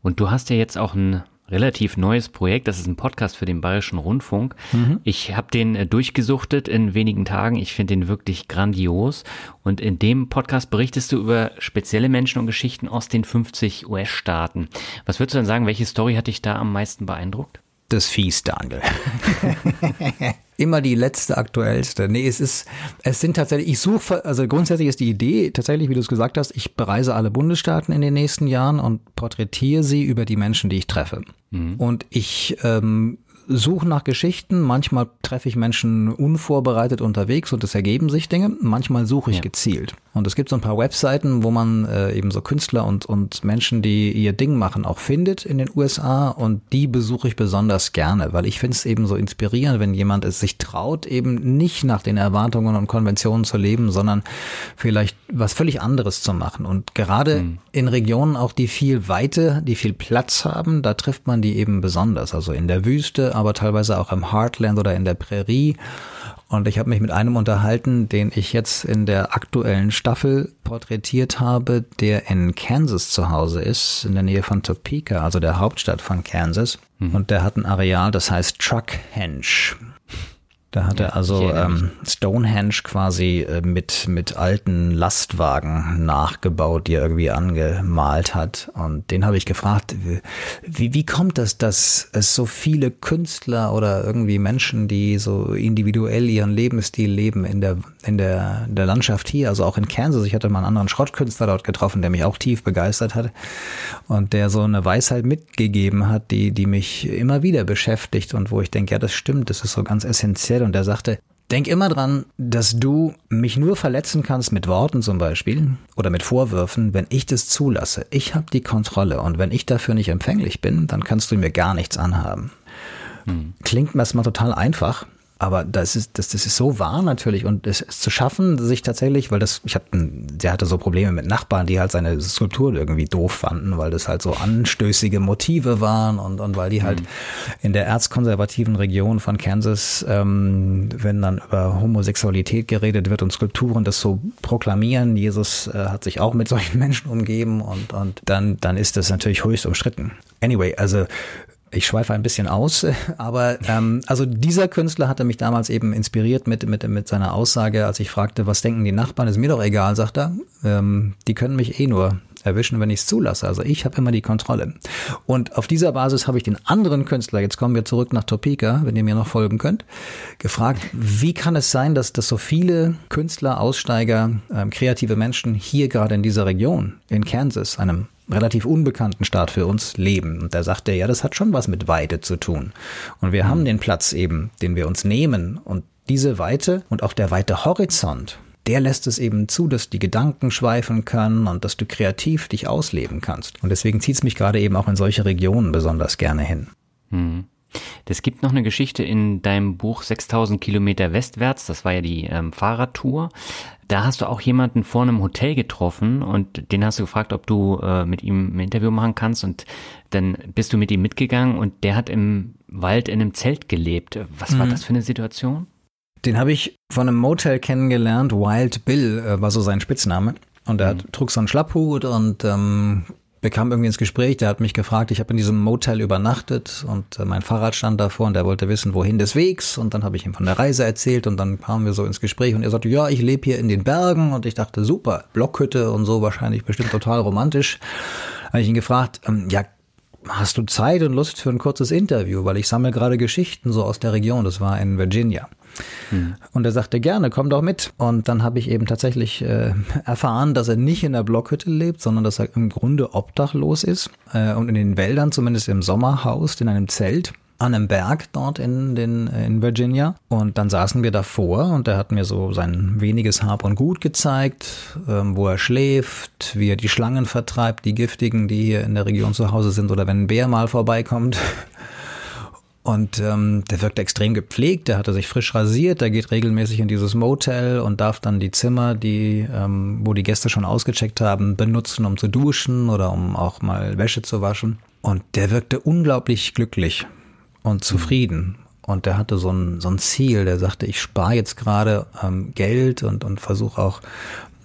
Und du hast ja jetzt auch ein relativ neues Projekt. Das ist ein Podcast für den Bayerischen Rundfunk. Mhm. Ich habe den äh, durchgesuchtet in wenigen Tagen. Ich finde den wirklich grandios. Und in dem Podcast berichtest du über spezielle Menschen und Geschichten aus den 50 US-Staaten. Was würdest du dann sagen, welche Story hat dich da am meisten beeindruckt? Das Fies, Daniel. [laughs] immer die letzte aktuellste. Nee, es ist, es sind tatsächlich, ich suche, also grundsätzlich ist die Idee tatsächlich, wie du es gesagt hast, ich bereise alle Bundesstaaten in den nächsten Jahren und porträtiere sie über die Menschen, die ich treffe. Mhm. Und ich ähm, suche nach Geschichten. Manchmal treffe ich Menschen unvorbereitet unterwegs und es ergeben sich Dinge. Manchmal suche ich ja. gezielt. Und es gibt so ein paar Webseiten, wo man äh, eben so Künstler und, und Menschen, die ihr Ding machen, auch findet in den USA. Und die besuche ich besonders gerne, weil ich finde es eben so inspirierend, wenn jemand es sich traut, eben nicht nach den Erwartungen und Konventionen zu leben, sondern vielleicht was völlig anderes zu machen. Und gerade mhm. in Regionen auch, die viel Weite, die viel Platz haben, da trifft man die eben besonders. Also in der Wüste, aber teilweise auch im Heartland oder in der Prärie. Und ich habe mich mit einem unterhalten, den ich jetzt in der aktuellen Staffel porträtiert habe, der in Kansas zu Hause ist, in der Nähe von Topeka, also der Hauptstadt von Kansas. Mhm. Und der hat ein Areal, das heißt Truckhenge. Da hat er also ähm, Stonehenge quasi äh, mit, mit alten Lastwagen nachgebaut, die er irgendwie angemalt hat. Und den habe ich gefragt, wie, wie kommt das, dass es so viele Künstler oder irgendwie Menschen, die so individuell ihren Lebensstil leben in der, in der, der Landschaft hier, also auch in Kansas. Ich hatte mal einen anderen Schrottkünstler dort getroffen, der mich auch tief begeistert hat und der so eine Weisheit mitgegeben hat, die, die mich immer wieder beschäftigt und wo ich denke, ja, das stimmt, das ist so ganz essentiell und er sagte, Denk immer dran, dass du mich nur verletzen kannst mit Worten zum Beispiel oder mit Vorwürfen, wenn ich das zulasse. Ich habe die Kontrolle und wenn ich dafür nicht empfänglich bin, dann kannst du mir gar nichts anhaben. Hm. Klingt erstmal total einfach, aber das ist, das, das ist so wahr natürlich und es, es zu schaffen, sich tatsächlich, weil das, ich hatte, der hatte so Probleme mit Nachbarn, die halt seine Skulptur irgendwie doof fanden, weil das halt so anstößige Motive waren und, und weil die halt mhm. in der erzkonservativen Region von Kansas, ähm, wenn dann über Homosexualität geredet wird und Skulpturen das so proklamieren, Jesus äh, hat sich auch mit solchen [laughs] Menschen umgeben und, und dann, dann ist das natürlich höchst umstritten. Anyway, also ich schweife ein bisschen aus, [laughs] aber ähm, also dieser Künstler hatte mich damals eben inspiriert mit, mit, mit seiner Aussage, als ich fragte, was denken die Nachbarn, ist mir doch egal, sagt er, ähm, die können mich eh nur erwischen, wenn ich es zulasse. Also ich habe immer die Kontrolle. Und auf dieser Basis habe ich den anderen Künstler, jetzt kommen wir zurück nach Topeka, wenn ihr mir noch folgen könnt, gefragt, wie kann es sein, dass, dass so viele Künstler, Aussteiger, ähm, kreative Menschen hier gerade in dieser Region, in Kansas, einem relativ unbekannten Staat für uns leben. Und da sagt er, ja, das hat schon was mit Weite zu tun. Und wir mhm. haben den Platz eben, den wir uns nehmen. Und diese Weite und auch der weite Horizont, der lässt es eben zu, dass die Gedanken schweifen können und dass du kreativ dich ausleben kannst. Und deswegen zieht es mich gerade eben auch in solche Regionen besonders gerne hin. Mhm. Es gibt noch eine Geschichte in deinem Buch 6000 Kilometer westwärts, das war ja die ähm, Fahrradtour. Da hast du auch jemanden vor einem Hotel getroffen und den hast du gefragt, ob du äh, mit ihm ein Interview machen kannst und dann bist du mit ihm mitgegangen und der hat im Wald in einem Zelt gelebt. Was mhm. war das für eine Situation? Den habe ich von einem Motel kennengelernt. Wild Bill äh, war so sein Spitzname. Und er mhm. trug so einen Schlapphut und ähm, wir kamen irgendwie ins Gespräch, der hat mich gefragt, ich habe in diesem Motel übernachtet und äh, mein Fahrrad stand davor und er wollte wissen, wohin des Wegs und dann habe ich ihm von der Reise erzählt und dann kamen wir so ins Gespräch und er sagte, ja, ich lebe hier in den Bergen und ich dachte, super, Blockhütte und so, wahrscheinlich bestimmt total romantisch. Habe ich ihn gefragt, ähm, ja, hast du Zeit und Lust für ein kurzes Interview, weil ich sammle gerade Geschichten so aus der Region, das war in Virginia. Hm. Und er sagte gerne, komm doch mit. Und dann habe ich eben tatsächlich äh, erfahren, dass er nicht in der Blockhütte lebt, sondern dass er im Grunde obdachlos ist äh, und in den Wäldern, zumindest im Sommerhaus, in einem Zelt an einem Berg dort in, den, in Virginia. Und dann saßen wir davor und er hat mir so sein weniges Hab und Gut gezeigt, ähm, wo er schläft, wie er die Schlangen vertreibt, die giftigen, die hier in der Region zu Hause sind oder wenn ein Bär mal vorbeikommt. Und ähm, der wirkte extrem gepflegt, der hatte sich frisch rasiert, der geht regelmäßig in dieses Motel und darf dann die Zimmer, die, ähm, wo die Gäste schon ausgecheckt haben, benutzen, um zu duschen oder um auch mal Wäsche zu waschen. Und der wirkte unglaublich glücklich und zufrieden. Und der hatte so ein, so ein Ziel, der sagte, ich spare jetzt gerade ähm, Geld und, und versuche auch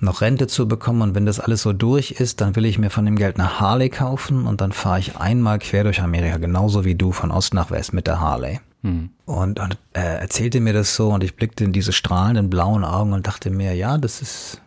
noch Rente zu bekommen und wenn das alles so durch ist, dann will ich mir von dem Geld eine Harley kaufen und dann fahre ich einmal quer durch Amerika, genauso wie du von Ost nach West mit der Harley. Hm. Und, und er erzählte mir das so und ich blickte in diese strahlenden blauen Augen und dachte mir, ja, das ist,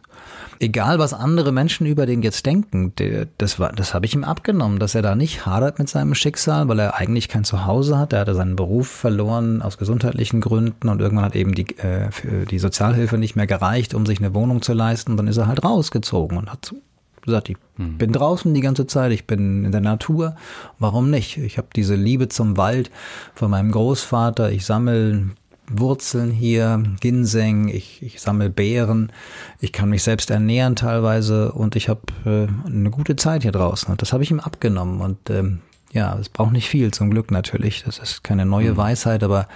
egal was andere Menschen über den jetzt denken, das war, das habe ich ihm abgenommen, dass er da nicht hadert mit seinem Schicksal, weil er eigentlich kein Zuhause hat. Er hatte seinen Beruf verloren aus gesundheitlichen Gründen und irgendwann hat eben die, äh, die Sozialhilfe nicht mehr gereicht, um sich eine Wohnung zu leisten. Und dann ist er halt rausgezogen und hat gesagt, ich hm. bin draußen die ganze Zeit, ich bin in der Natur. Warum nicht? Ich habe diese Liebe zum Wald von meinem Großvater. Ich sammle Wurzeln hier, Ginseng, ich, ich sammle Beeren, ich kann mich selbst ernähren teilweise und ich habe äh, eine gute Zeit hier draußen. Und das habe ich ihm abgenommen. Und ähm, ja, es braucht nicht viel, zum Glück natürlich. Das ist keine neue mhm. Weisheit, aber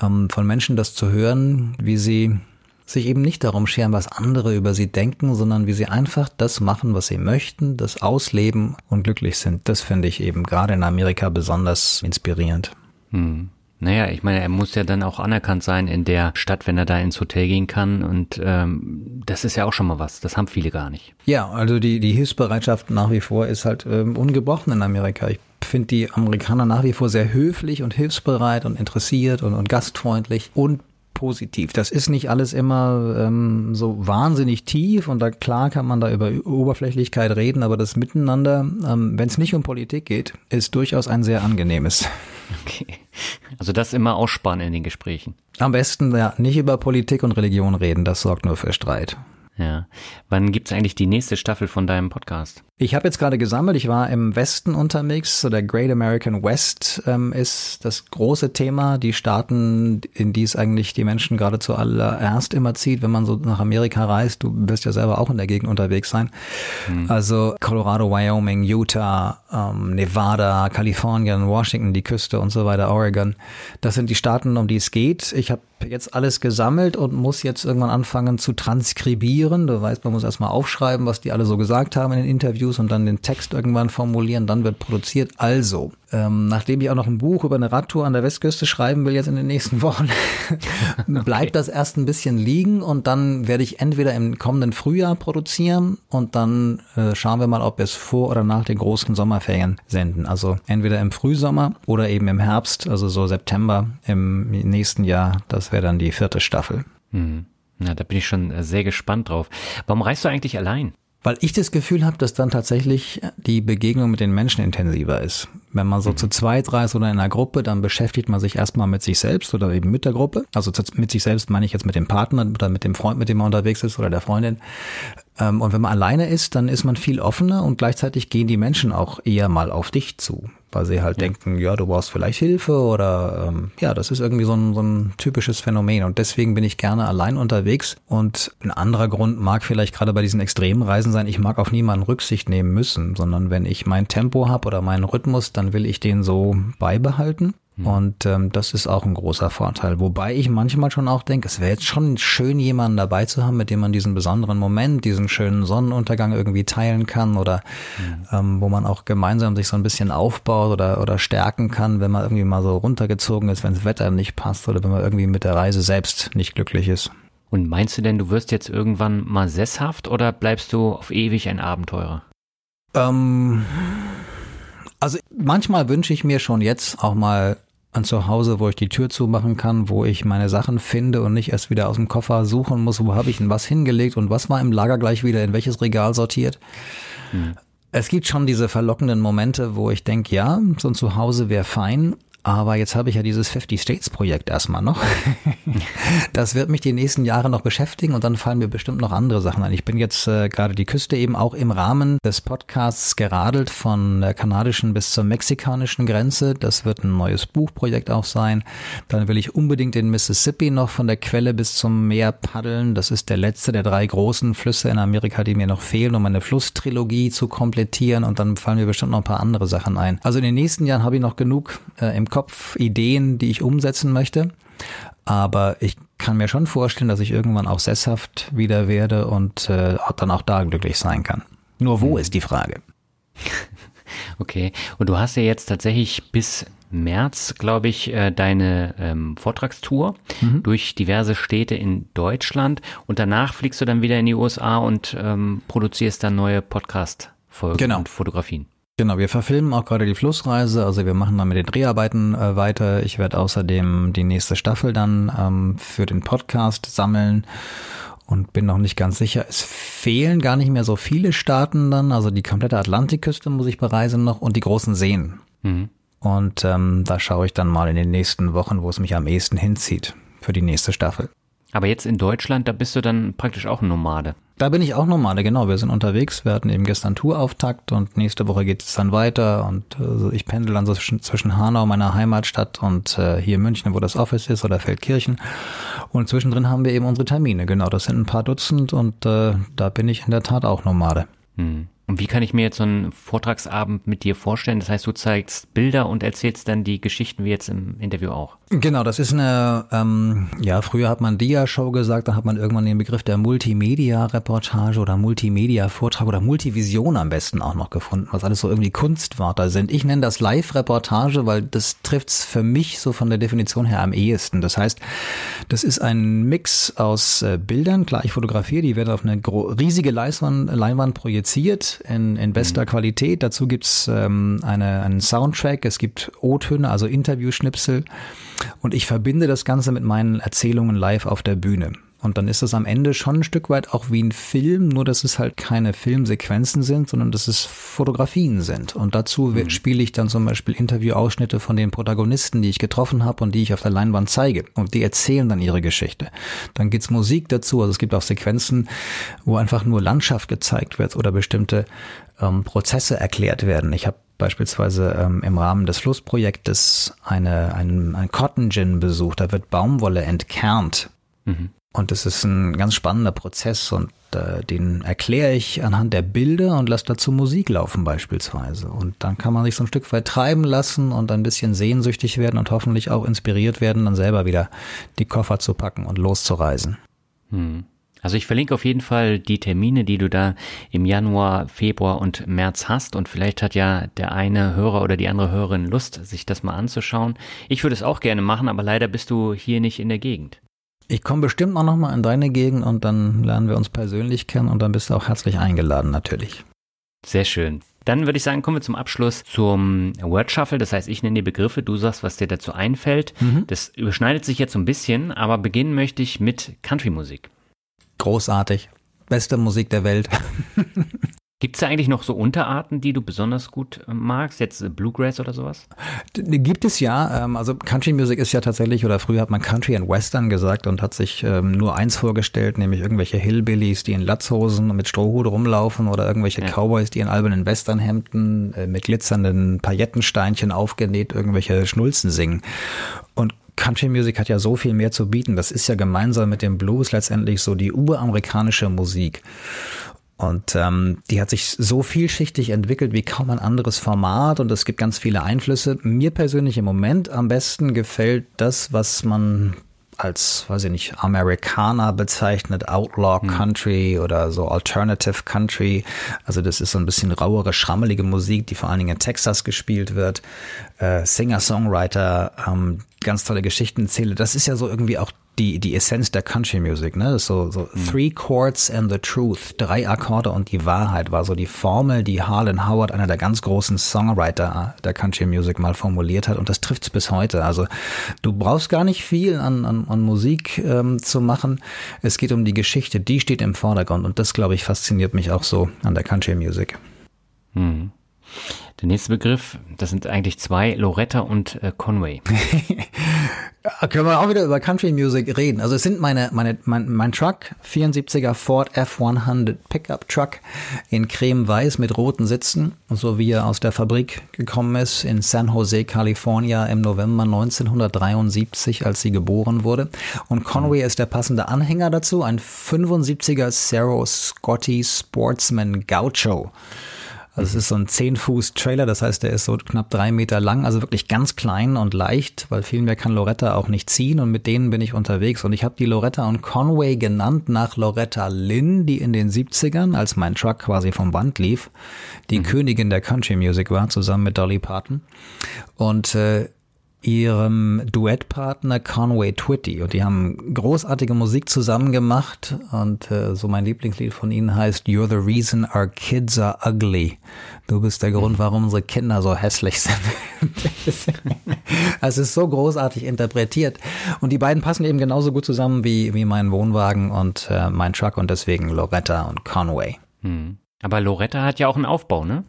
ähm, von Menschen das zu hören, wie sie sich eben nicht darum scheren, was andere über sie denken, sondern wie sie einfach das machen, was sie möchten, das ausleben und glücklich sind. Das finde ich eben gerade in Amerika besonders inspirierend. Hm. Naja, ich meine, er muss ja dann auch anerkannt sein in der Stadt, wenn er da ins Hotel gehen kann. Und ähm, das ist ja auch schon mal was. Das haben viele gar nicht. Ja, also die, die Hilfsbereitschaft nach wie vor ist halt ähm, ungebrochen in Amerika. Ich finde die Amerikaner nach wie vor sehr höflich und hilfsbereit und interessiert und, und gastfreundlich und positiv. Das ist nicht alles immer ähm, so wahnsinnig tief und da klar kann man da über Oberflächlichkeit reden, aber das Miteinander, ähm, wenn es nicht um Politik geht, ist durchaus ein sehr angenehmes. Okay. Also das immer ausspannen in den Gesprächen. Am besten ja nicht über Politik und Religion reden, das sorgt nur für Streit. Ja. Wann gibt's eigentlich die nächste Staffel von deinem Podcast? Ich habe jetzt gerade gesammelt, ich war im Westen unterwegs, so der Great American West ähm, ist das große Thema, die Staaten, in die es eigentlich die Menschen gerade zuallererst immer zieht, wenn man so nach Amerika reist. Du wirst ja selber auch in der Gegend unterwegs sein. Mhm. Also Colorado, Wyoming, Utah, ähm, Nevada, Kalifornien, Washington, die Küste und so weiter, Oregon. Das sind die Staaten, um die es geht. Ich habe jetzt alles gesammelt und muss jetzt irgendwann anfangen zu transkribieren. Du weißt, man muss erstmal aufschreiben, was die alle so gesagt haben in den Interviews und dann den Text irgendwann formulieren, dann wird produziert. Also, ähm, nachdem ich auch noch ein Buch über eine Radtour an der Westküste schreiben will, jetzt in den nächsten [laughs] Wochen, [laughs] bleibt okay. das erst ein bisschen liegen und dann werde ich entweder im kommenden Frühjahr produzieren und dann äh, schauen wir mal, ob wir es vor oder nach den großen Sommerferien senden. Also entweder im Frühsommer oder eben im Herbst, also so September im nächsten Jahr. Das wäre dann die vierte Staffel. Hm. Na, da bin ich schon sehr gespannt drauf. Warum reist du eigentlich allein? Weil ich das Gefühl habe, dass dann tatsächlich die Begegnung mit den Menschen intensiver ist. Wenn man so mhm. zu zweit reist oder in einer Gruppe, dann beschäftigt man sich erstmal mit sich selbst oder eben mit der Gruppe. Also mit sich selbst meine ich jetzt mit dem Partner oder mit dem Freund, mit dem man unterwegs ist oder der Freundin. Ähm, und wenn man alleine ist, dann ist man viel offener und gleichzeitig gehen die Menschen auch eher mal auf dich zu weil sie halt ja. denken, ja, du brauchst vielleicht Hilfe oder ähm, ja, das ist irgendwie so ein, so ein typisches Phänomen und deswegen bin ich gerne allein unterwegs und ein anderer Grund mag vielleicht gerade bei diesen extremen Reisen sein, ich mag auf niemanden Rücksicht nehmen müssen, sondern wenn ich mein Tempo habe oder meinen Rhythmus, dann will ich den so beibehalten. Und ähm, das ist auch ein großer Vorteil. Wobei ich manchmal schon auch denke, es wäre jetzt schon schön, jemanden dabei zu haben, mit dem man diesen besonderen Moment, diesen schönen Sonnenuntergang irgendwie teilen kann oder mhm. ähm, wo man auch gemeinsam sich so ein bisschen aufbaut oder, oder stärken kann, wenn man irgendwie mal so runtergezogen ist, wenn das Wetter nicht passt oder wenn man irgendwie mit der Reise selbst nicht glücklich ist. Und meinst du denn, du wirst jetzt irgendwann mal sesshaft oder bleibst du auf ewig ein Abenteurer? Ähm, also manchmal wünsche ich mir schon jetzt auch mal ein Zuhause, wo ich die Tür zumachen kann, wo ich meine Sachen finde und nicht erst wieder aus dem Koffer suchen muss, wo habe ich denn was hingelegt und was war im Lager gleich wieder in welches Regal sortiert. Hm. Es gibt schon diese verlockenden Momente, wo ich denke, ja, so ein Zuhause wäre fein, aber jetzt habe ich ja dieses 50 States Projekt erstmal noch. [laughs] das wird mich die nächsten Jahre noch beschäftigen und dann fallen mir bestimmt noch andere Sachen ein. Ich bin jetzt äh, gerade die Küste eben auch im Rahmen des Podcasts geradelt von der kanadischen bis zur mexikanischen Grenze. Das wird ein neues Buchprojekt auch sein. Dann will ich unbedingt den Mississippi noch von der Quelle bis zum Meer paddeln. Das ist der letzte der drei großen Flüsse in Amerika, die mir noch fehlen, um eine Flusstrilogie zu komplettieren. Und dann fallen mir bestimmt noch ein paar andere Sachen ein. Also in den nächsten Jahren habe ich noch genug äh, im Kopf Ideen, die ich umsetzen möchte. Aber ich kann mir schon vorstellen, dass ich irgendwann auch sesshaft wieder werde und äh, dann auch da glücklich sein kann. Nur wo hm. ist die Frage? [laughs] Okay. Und du hast ja jetzt tatsächlich bis März, glaube ich, äh, deine ähm, Vortragstour mhm. durch diverse Städte in Deutschland und danach fliegst du dann wieder in die USA und ähm, produzierst dann neue Podcast-Folgen genau. und Fotografien. Genau, wir verfilmen auch gerade die Flussreise, also wir machen dann mit den Dreharbeiten äh, weiter. Ich werde außerdem die nächste Staffel dann ähm, für den Podcast sammeln und bin noch nicht ganz sicher. Es fehlen gar nicht mehr so viele Staaten dann, also die komplette Atlantikküste muss ich bereisen noch und die großen Seen. Mhm. Und ähm, da schaue ich dann mal in den nächsten Wochen, wo es mich am ehesten hinzieht für die nächste Staffel. Aber jetzt in Deutschland, da bist du dann praktisch auch Nomade. Da bin ich auch Nomade, genau. Wir sind unterwegs. Wir hatten eben gestern Tourauftakt und nächste Woche geht es dann weiter. Und äh, ich pendel dann so zwischen, zwischen Hanau, meiner Heimatstadt, und äh, hier München, wo das Office ist, oder Feldkirchen. Und zwischendrin haben wir eben unsere Termine. Genau, das sind ein paar Dutzend und äh, da bin ich in der Tat auch Nomade. Hm. Und wie kann ich mir jetzt so einen Vortragsabend mit dir vorstellen? Das heißt, du zeigst Bilder und erzählst dann die Geschichten wie jetzt im Interview auch. Genau, das ist eine, ähm, ja, früher hat man Dia-Show gesagt, dann hat man irgendwann den Begriff der Multimedia-Reportage oder Multimedia-Vortrag oder Multivision am besten auch noch gefunden, was alles so irgendwie Kunstwörter sind. Ich nenne das Live-Reportage, weil das trifft's für mich so von der Definition her am ehesten. Das heißt, das ist ein Mix aus äh, Bildern, klar, ich fotografiere, die werden auf eine riesige Leinwand, Leinwand projiziert in, in bester mhm. Qualität. Dazu gibt's ähm, eine, einen Soundtrack, es gibt O-Töne, also Interviewschnipsel. Und ich verbinde das Ganze mit meinen Erzählungen live auf der Bühne. Und dann ist es am Ende schon ein Stück weit auch wie ein Film, nur dass es halt keine Filmsequenzen sind, sondern dass es Fotografien sind. Und dazu mhm. spiele ich dann zum Beispiel Interviewausschnitte von den Protagonisten, die ich getroffen habe und die ich auf der Leinwand zeige. Und die erzählen dann ihre Geschichte. Dann gibt's Musik dazu, also es gibt auch Sequenzen, wo einfach nur Landschaft gezeigt wird oder bestimmte ähm, Prozesse erklärt werden. Ich habe beispielsweise ähm, im Rahmen des Flussprojektes eine, einen, einen Cotton Gin besucht. Da wird Baumwolle entkernt. Mhm. Und es ist ein ganz spannender Prozess und äh, den erkläre ich anhand der Bilder und lasse dazu Musik laufen beispielsweise. Und dann kann man sich so ein Stück weit treiben lassen und ein bisschen sehnsüchtig werden und hoffentlich auch inspiriert werden, dann selber wieder die Koffer zu packen und loszureisen. Hm. Also ich verlinke auf jeden Fall die Termine, die du da im Januar, Februar und März hast. Und vielleicht hat ja der eine Hörer oder die andere Hörerin Lust, sich das mal anzuschauen. Ich würde es auch gerne machen, aber leider bist du hier nicht in der Gegend. Ich komme bestimmt auch noch mal in deine Gegend und dann lernen wir uns persönlich kennen und dann bist du auch herzlich eingeladen natürlich. Sehr schön. Dann würde ich sagen, kommen wir zum Abschluss zum Word Shuffle. Das heißt, ich nenne die Begriffe, du sagst, was dir dazu einfällt. Mhm. Das überschneidet sich jetzt so ein bisschen, aber beginnen möchte ich mit Country-Musik. Großartig. Beste Musik der Welt. [laughs] Gibt es da eigentlich noch so Unterarten, die du besonders gut äh, magst? Jetzt äh, Bluegrass oder sowas? Gibt es ja. Ähm, also Country Music ist ja tatsächlich, oder früher hat man Country and Western gesagt und hat sich ähm, nur eins vorgestellt, nämlich irgendwelche Hillbillies, die in Latzhosen und mit Strohhut rumlaufen oder irgendwelche ja. Cowboys, die in albernen Westernhemden äh, mit glitzernden Paillettensteinchen aufgenäht irgendwelche Schnulzen singen. Und Country Music hat ja so viel mehr zu bieten. Das ist ja gemeinsam mit dem Blues letztendlich so die uramerikanische Musik. Und ähm, die hat sich so vielschichtig entwickelt wie kaum ein anderes Format und es gibt ganz viele Einflüsse. Mir persönlich im Moment am besten gefällt das, was man als, weiß ich nicht, Amerikaner bezeichnet, Outlaw hm. Country oder so Alternative Country. Also das ist so ein bisschen rauere, schrammelige Musik, die vor allen Dingen in Texas gespielt wird. Äh, Singer-Songwriter, ähm, ganz tolle Geschichten erzähle. Das ist ja so irgendwie auch die, die Essenz der Country Music, ne? So, so mhm. Three Chords and the Truth, drei Akkorde und die Wahrheit war so die Formel, die Harlan Howard, einer der ganz großen Songwriter der Country Music, mal formuliert hat. Und das trifft es bis heute. Also du brauchst gar nicht viel an, an, an Musik ähm, zu machen. Es geht um die Geschichte, die steht im Vordergrund. Und das, glaube ich, fasziniert mich auch so an der Country Music. Mhm. Der nächste Begriff, das sind eigentlich zwei, Loretta und äh, Conway. ja, [laughs] können wir auch wieder über Country Music reden. Also es sind meine, meine, mein, mein Truck, 74er Ford F100 Pickup Truck in creme-weiß mit roten Sitzen, so wie er aus der Fabrik gekommen ist in San Jose, California im November 1973, als sie geboren wurde. Und Conway ist der passende Anhänger dazu, ein 75er Cerro Scotty Sportsman Gaucho. Also es ist so ein 10-Fuß-Trailer, das heißt, der ist so knapp drei Meter lang, also wirklich ganz klein und leicht, weil viel mehr kann Loretta auch nicht ziehen und mit denen bin ich unterwegs. Und ich habe die Loretta und Conway genannt nach Loretta Lynn, die in den 70ern, als mein Truck quasi vom Band lief, die mhm. Königin der Country Music war, zusammen mit Dolly Parton. Und äh, ihrem Duettpartner Conway Twitty und die haben großartige Musik zusammen gemacht und äh, so mein Lieblingslied von ihnen heißt You're the reason our kids are ugly. Du bist der Grund, warum unsere Kinder so hässlich sind. [laughs] es ist so großartig interpretiert und die beiden passen eben genauso gut zusammen wie wie mein Wohnwagen und äh, mein Truck und deswegen Loretta und Conway. Hm. Aber Loretta hat ja auch einen Aufbau, ne?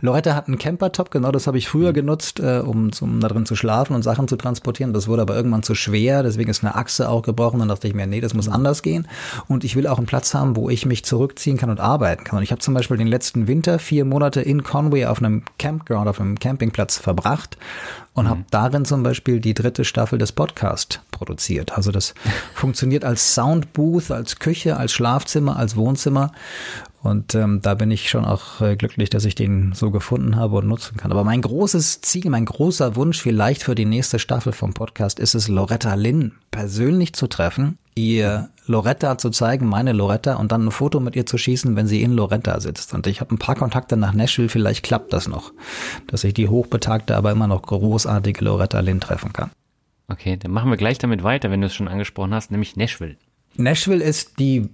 Loretta hat einen Campertop, genau das habe ich früher mhm. genutzt, äh, um, um da drin zu schlafen und Sachen zu transportieren. Das wurde aber irgendwann zu schwer, deswegen ist eine Achse auch gebrochen. Dann dachte ich mir, nee, das muss mhm. anders gehen. Und ich will auch einen Platz haben, wo ich mich zurückziehen kann und arbeiten kann. Und ich habe zum Beispiel den letzten Winter vier Monate in Conway auf einem Campground, auf einem Campingplatz verbracht und mhm. habe darin zum Beispiel die dritte Staffel des Podcasts produziert. Also das [laughs] funktioniert als Soundbooth, als Küche, als Schlafzimmer, als Wohnzimmer und ähm, da bin ich schon auch äh, glücklich, dass ich den so gefunden habe und nutzen kann. Aber mein großes Ziel, mein großer Wunsch vielleicht für die nächste Staffel vom Podcast ist es, Loretta Lynn persönlich zu treffen, ihr Loretta zu zeigen, meine Loretta, und dann ein Foto mit ihr zu schießen, wenn sie in Loretta sitzt. Und ich habe ein paar Kontakte nach Nashville, vielleicht klappt das noch, dass ich die hochbetagte, aber immer noch großartige Loretta Lynn treffen kann. Okay, dann machen wir gleich damit weiter, wenn du es schon angesprochen hast, nämlich Nashville. Nashville ist die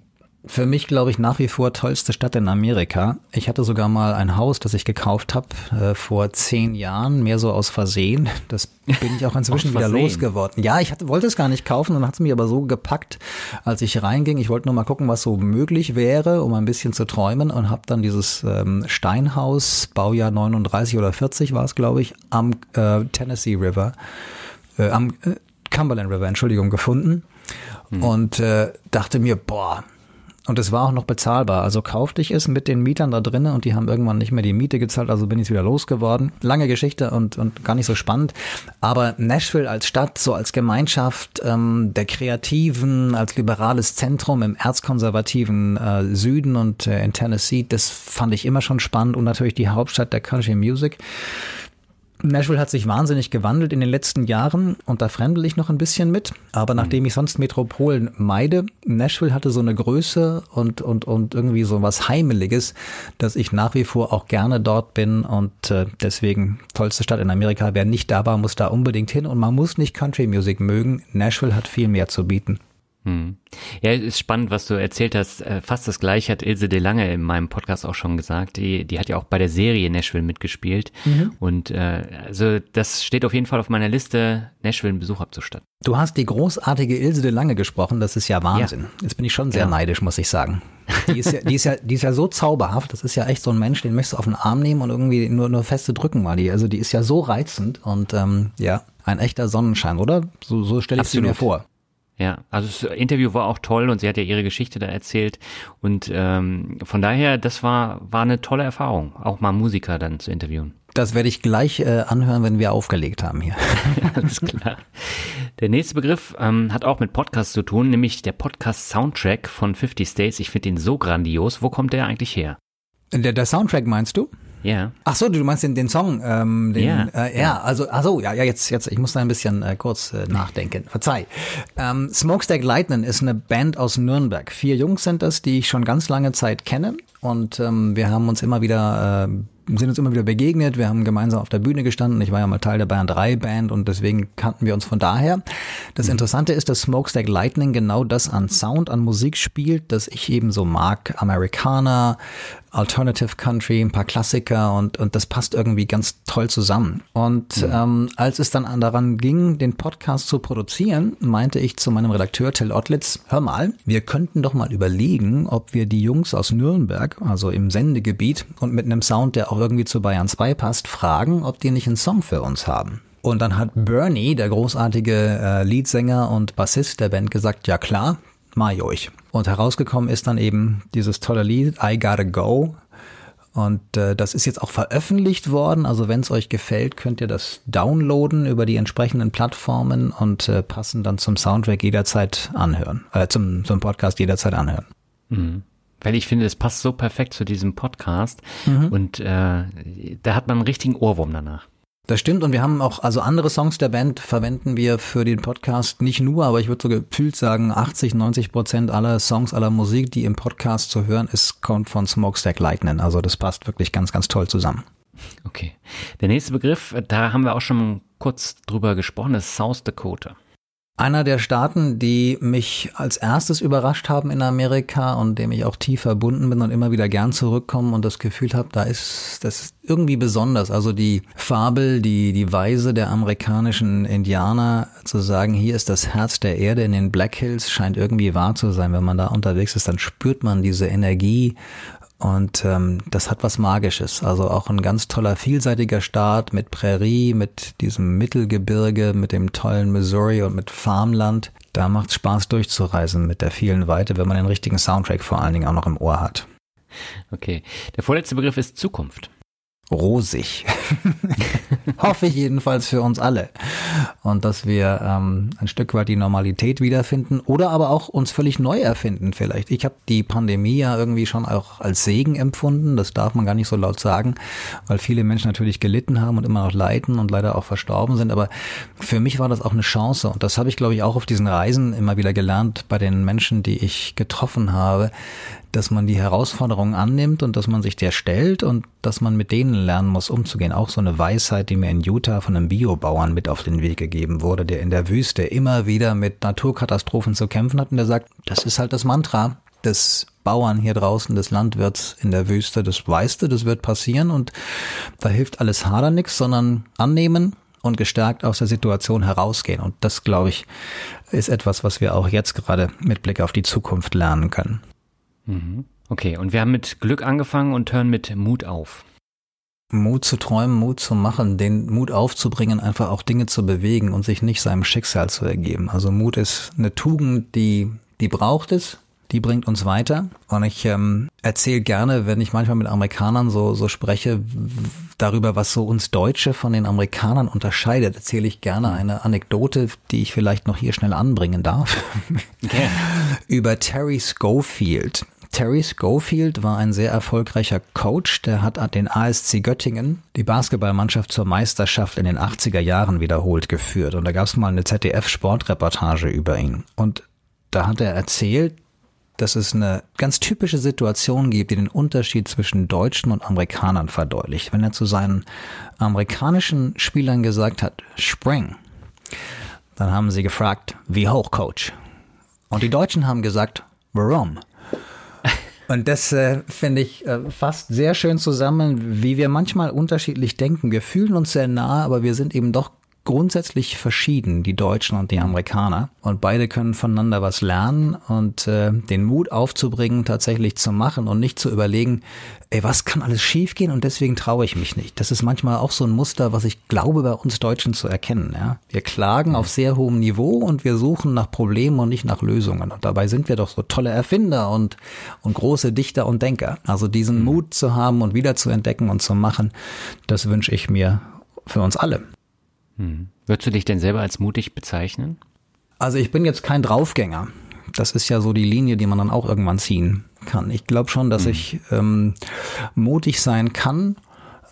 für mich, glaube ich, nach wie vor tollste Stadt in Amerika. Ich hatte sogar mal ein Haus, das ich gekauft habe äh, vor zehn Jahren, mehr so aus Versehen. Das bin ich auch [laughs] inzwischen wieder losgeworden. Ja, ich hatte, wollte es gar nicht kaufen und hat es mich aber so gepackt, als ich reinging. Ich wollte nur mal gucken, was so möglich wäre, um ein bisschen zu träumen und habe dann dieses ähm, Steinhaus, Baujahr 39 oder 40 war es, glaube ich, am äh, Tennessee River, äh, am äh, Cumberland River, Entschuldigung, gefunden. Hm. Und äh, dachte mir, boah, und es war auch noch bezahlbar. Also kaufte ich es mit den Mietern da drinnen und die haben irgendwann nicht mehr die Miete gezahlt, also bin ich wieder losgeworden. Lange Geschichte und, und gar nicht so spannend. Aber Nashville als Stadt, so als Gemeinschaft ähm, der Kreativen, als liberales Zentrum im erzkonservativen äh, Süden und äh, in Tennessee, das fand ich immer schon spannend und natürlich die Hauptstadt der Country Music. Nashville hat sich wahnsinnig gewandelt in den letzten Jahren und da fremdel ich noch ein bisschen mit. Aber mhm. nachdem ich sonst Metropolen meide, Nashville hatte so eine Größe und, und, und irgendwie so was Heimeliges, dass ich nach wie vor auch gerne dort bin und äh, deswegen tollste Stadt in Amerika. Wer nicht da war, muss da unbedingt hin und man muss nicht Country Music mögen. Nashville hat viel mehr zu bieten. Hm. Ja, ist spannend, was du erzählt hast. Äh, fast das gleiche hat Ilse de Lange in meinem Podcast auch schon gesagt. Die, die hat ja auch bei der Serie Nashville mitgespielt. Mhm. Und äh, also das steht auf jeden Fall auf meiner Liste, Nashville einen Besuch abzustatten. Du hast die großartige Ilse de Lange gesprochen, das ist ja Wahnsinn. Ja. Jetzt bin ich schon sehr genau. neidisch, muss ich sagen. [laughs] Die ist, ja, die, ist ja, die ist ja so zauberhaft, das ist ja echt so ein Mensch, den möchtest du auf den Arm nehmen und irgendwie nur, nur feste drücken, weil die, also die ist ja so reizend und ähm, ja, ein echter Sonnenschein, oder? So, so stelle ich sie mir vor. Ja, also das Interview war auch toll und sie hat ja ihre Geschichte da erzählt und ähm, von daher, das war war eine tolle Erfahrung, auch mal Musiker dann zu interviewen. Das werde ich gleich äh, anhören, wenn wir aufgelegt haben hier. [laughs] Alles klar. Der nächste Begriff ähm, hat auch mit Podcast zu tun, nämlich der Podcast Soundtrack von 50 States. Ich finde ihn so grandios. Wo kommt der eigentlich her? Der, der Soundtrack meinst du? Ja. Ach so, du meinst den, den Song, ähm, den, Ja. äh, ja, also, ach so, ja, ja, jetzt, jetzt, ich muss da ein bisschen äh, kurz äh, nachdenken. Verzeih. Ähm, Smokestack Lightning ist eine Band aus Nürnberg. Vier Jungs sind das, die ich schon ganz lange Zeit kenne und ähm, wir haben uns immer wieder äh, sind uns immer wieder begegnet, wir haben gemeinsam auf der Bühne gestanden. Ich war ja mal Teil der Bayern 3 Band und deswegen kannten wir uns von daher. Das Interessante ist, dass Smokestack Lightning genau das an Sound, an Musik spielt, das ich eben so mag. Amerikaner, Alternative Country, ein paar Klassiker und, und das passt irgendwie ganz toll zusammen. Und ähm, als es dann an daran ging, den Podcast zu produzieren, meinte ich zu meinem Redakteur Till Ottlitz, hör mal, wir könnten doch mal überlegen, ob wir die Jungs aus Nürnberg, also im Sendegebiet und mit einem Sound, der auch irgendwie zu Bayern 2 passt, fragen, ob die nicht einen Song für uns haben. Und dann hat Bernie, der großartige äh, Leadsänger und Bassist der Band, gesagt, ja klar, ich euch. Und herausgekommen ist dann eben dieses tolle Lied I Gotta Go. Und äh, das ist jetzt auch veröffentlicht worden. Also wenn es euch gefällt, könnt ihr das downloaden über die entsprechenden Plattformen und äh, passen dann zum Soundtrack jederzeit anhören. Äh, zum, zum Podcast jederzeit anhören. Mhm. Weil ich finde, es passt so perfekt zu diesem Podcast und äh, da hat man einen richtigen Ohrwurm danach. Das stimmt und wir haben auch, also andere Songs der Band verwenden wir für den Podcast nicht nur, aber ich würde so gefühlt sagen, 80, 90 Prozent aller Songs, aller Musik, die im Podcast zu hören ist, kommt von Smokestack Lightning. Also das passt wirklich ganz, ganz toll zusammen. Okay. Der nächste Begriff, da haben wir auch schon kurz drüber gesprochen, ist South Dakota. Einer der Staaten, die mich als erstes überrascht haben in Amerika und dem ich auch tief verbunden bin und immer wieder gern zurückkomme und das Gefühl habe, da ist das ist irgendwie besonders. Also die Fabel, die die Weise der amerikanischen Indianer zu sagen, hier ist das Herz der Erde in den Black Hills, scheint irgendwie wahr zu sein. Wenn man da unterwegs ist, dann spürt man diese Energie und ähm, das hat was Magisches. Also auch ein ganz toller, vielseitiger Staat mit Prärie, mit diesem Mittelgebirge, mit dem tollen Missouri und mit Farmland. Da macht Spaß durchzureisen mit der vielen Weite, wenn man den richtigen Soundtrack vor allen Dingen auch noch im Ohr hat. Okay. Der vorletzte Begriff ist Zukunft. Rosig. [laughs] Hoffe ich jedenfalls für uns alle. Und dass wir ähm, ein Stück weit die Normalität wiederfinden oder aber auch uns völlig neu erfinden vielleicht. Ich habe die Pandemie ja irgendwie schon auch als Segen empfunden. Das darf man gar nicht so laut sagen, weil viele Menschen natürlich gelitten haben und immer noch leiden und leider auch verstorben sind. Aber für mich war das auch eine Chance. Und das habe ich, glaube ich, auch auf diesen Reisen immer wieder gelernt bei den Menschen, die ich getroffen habe, dass man die Herausforderungen annimmt und dass man sich der stellt und dass man mit denen lernen muss, umzugehen. Auch so eine Weisheit, die mir in Utah von einem Biobauern mit auf den Weg gegeben wurde, der in der Wüste immer wieder mit Naturkatastrophen zu kämpfen hat und der sagt, das ist halt das Mantra des Bauern hier draußen, des Landwirts in der Wüste, das weißt du, das wird passieren und da hilft alles Hader nix, sondern annehmen und gestärkt aus der Situation herausgehen. Und das, glaube ich, ist etwas, was wir auch jetzt gerade mit Blick auf die Zukunft lernen können. Okay, und wir haben mit Glück angefangen und hören mit Mut auf. Mut zu träumen, Mut zu machen, den Mut aufzubringen, einfach auch Dinge zu bewegen und sich nicht seinem Schicksal zu ergeben. Also Mut ist eine Tugend, die, die braucht es, die bringt uns weiter. Und ich ähm, erzähle gerne, wenn ich manchmal mit Amerikanern so, so spreche, darüber, was so uns Deutsche von den Amerikanern unterscheidet, erzähle ich gerne eine Anekdote, die ich vielleicht noch hier schnell anbringen darf. Okay. [laughs] über Terry Schofield. Terry Schofield war ein sehr erfolgreicher Coach, der hat den ASC Göttingen die Basketballmannschaft zur Meisterschaft in den 80er Jahren wiederholt geführt. Und da gab es mal eine ZDF-Sportreportage über ihn. Und da hat er erzählt, dass es eine ganz typische Situation gibt, die den Unterschied zwischen Deutschen und Amerikanern verdeutlicht. Wenn er zu seinen amerikanischen Spielern gesagt hat, Spring, dann haben sie gefragt, wie hoch, Coach? Und die Deutschen haben gesagt, warum? Und das äh, finde ich äh, fasst sehr schön zusammen, wie wir manchmal unterschiedlich denken. Wir fühlen uns sehr nah, aber wir sind eben doch grundsätzlich verschieden, die Deutschen und die Amerikaner. Und beide können voneinander was lernen und äh, den Mut aufzubringen, tatsächlich zu machen und nicht zu überlegen, ey, was kann alles schiefgehen und deswegen traue ich mich nicht. Das ist manchmal auch so ein Muster, was ich glaube bei uns Deutschen zu erkennen. Ja? Wir klagen auf sehr hohem Niveau und wir suchen nach Problemen und nicht nach Lösungen. Und dabei sind wir doch so tolle Erfinder und, und große Dichter und Denker. Also diesen Mut zu haben und wieder zu entdecken und zu machen, das wünsche ich mir für uns alle. Hm. Würdest du dich denn selber als mutig bezeichnen? Also ich bin jetzt kein Draufgänger. Das ist ja so die Linie, die man dann auch irgendwann ziehen kann. Ich glaube schon, dass hm. ich ähm, mutig sein kann,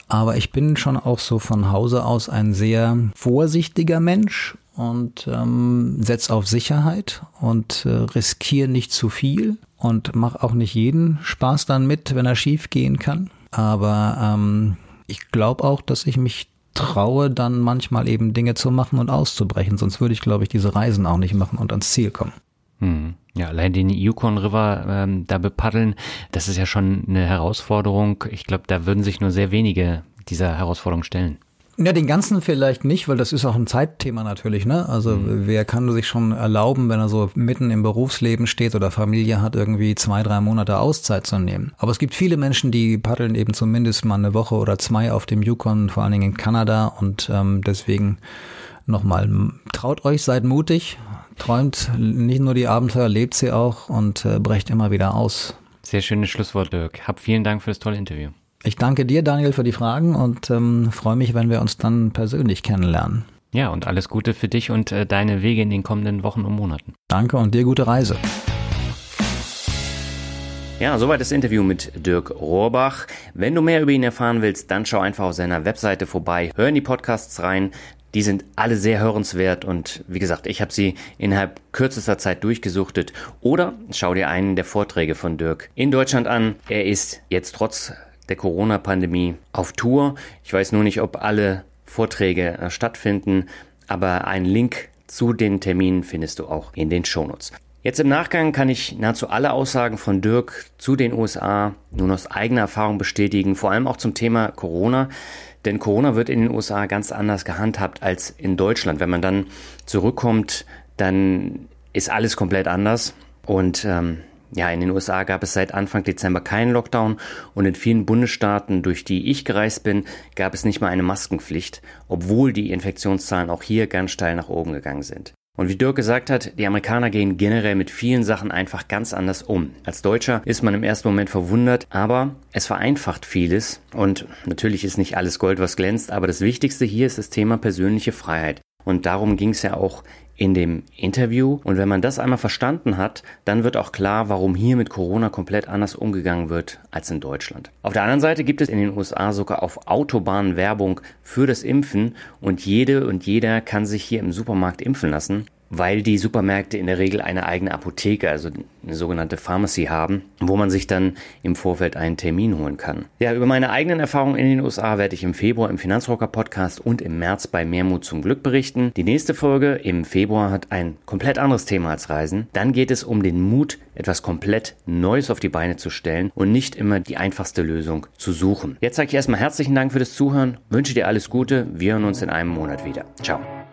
aber ich bin schon auch so von Hause aus ein sehr vorsichtiger Mensch und ähm, setz auf Sicherheit und äh, riskiere nicht zu viel und mach auch nicht jeden Spaß dann mit, wenn er schief gehen kann. Aber ähm, ich glaube auch, dass ich mich traue, dann manchmal eben Dinge zu machen und auszubrechen. Sonst würde ich, glaube ich, diese Reisen auch nicht machen und ans Ziel kommen. Hm. Ja, allein den Yukon River ähm, da bepaddeln, das ist ja schon eine Herausforderung. Ich glaube, da würden sich nur sehr wenige dieser Herausforderung stellen. Ja, den ganzen vielleicht nicht, weil das ist auch ein Zeitthema natürlich, ne? Also mhm. wer kann sich schon erlauben, wenn er so mitten im Berufsleben steht oder Familie hat, irgendwie zwei, drei Monate Auszeit zu nehmen. Aber es gibt viele Menschen, die paddeln eben zumindest mal eine Woche oder zwei auf dem Yukon, vor allen Dingen in Kanada und ähm, deswegen nochmal, traut euch, seid mutig, träumt nicht nur die Abenteuer, lebt sie auch und äh, brecht immer wieder aus. Sehr schönes Schlusswort, Dirk. Hab vielen Dank für das tolle Interview. Ich danke dir, Daniel, für die Fragen und ähm, freue mich, wenn wir uns dann persönlich kennenlernen. Ja, und alles Gute für dich und äh, deine Wege in den kommenden Wochen und Monaten. Danke und dir gute Reise. Ja, soweit das Interview mit Dirk Rohrbach. Wenn du mehr über ihn erfahren willst, dann schau einfach auf seiner Webseite vorbei, hör in die Podcasts rein. Die sind alle sehr hörenswert und wie gesagt, ich habe sie innerhalb kürzester Zeit durchgesuchtet. Oder schau dir einen der Vorträge von Dirk in Deutschland an. Er ist jetzt trotz der Corona-Pandemie auf Tour. Ich weiß nur nicht, ob alle Vorträge äh, stattfinden, aber einen Link zu den Terminen findest du auch in den Shownotes. Jetzt im Nachgang kann ich nahezu alle Aussagen von Dirk zu den USA nun aus eigener Erfahrung bestätigen, vor allem auch zum Thema Corona. Denn Corona wird in den USA ganz anders gehandhabt als in Deutschland. Wenn man dann zurückkommt, dann ist alles komplett anders. Und ähm, ja, in den USA gab es seit Anfang Dezember keinen Lockdown und in vielen Bundesstaaten, durch die ich gereist bin, gab es nicht mal eine Maskenpflicht, obwohl die Infektionszahlen auch hier ganz steil nach oben gegangen sind. Und wie Dirk gesagt hat, die Amerikaner gehen generell mit vielen Sachen einfach ganz anders um. Als Deutscher ist man im ersten Moment verwundert, aber es vereinfacht vieles und natürlich ist nicht alles Gold, was glänzt, aber das Wichtigste hier ist das Thema persönliche Freiheit. Und darum ging es ja auch in dem Interview. Und wenn man das einmal verstanden hat, dann wird auch klar, warum hier mit Corona komplett anders umgegangen wird als in Deutschland. Auf der anderen Seite gibt es in den USA sogar auf Autobahnen Werbung für das Impfen und jede und jeder kann sich hier im Supermarkt impfen lassen weil die Supermärkte in der Regel eine eigene Apotheke, also eine sogenannte Pharmacy haben, wo man sich dann im Vorfeld einen Termin holen kann. Ja, über meine eigenen Erfahrungen in den USA werde ich im Februar im Finanzrocker Podcast und im März bei Mehrmut zum Glück berichten. Die nächste Folge im Februar hat ein komplett anderes Thema als Reisen. Dann geht es um den Mut, etwas komplett Neues auf die Beine zu stellen und nicht immer die einfachste Lösung zu suchen. Jetzt sage ich erstmal herzlichen Dank für das Zuhören, wünsche dir alles Gute, wir hören uns in einem Monat wieder. Ciao.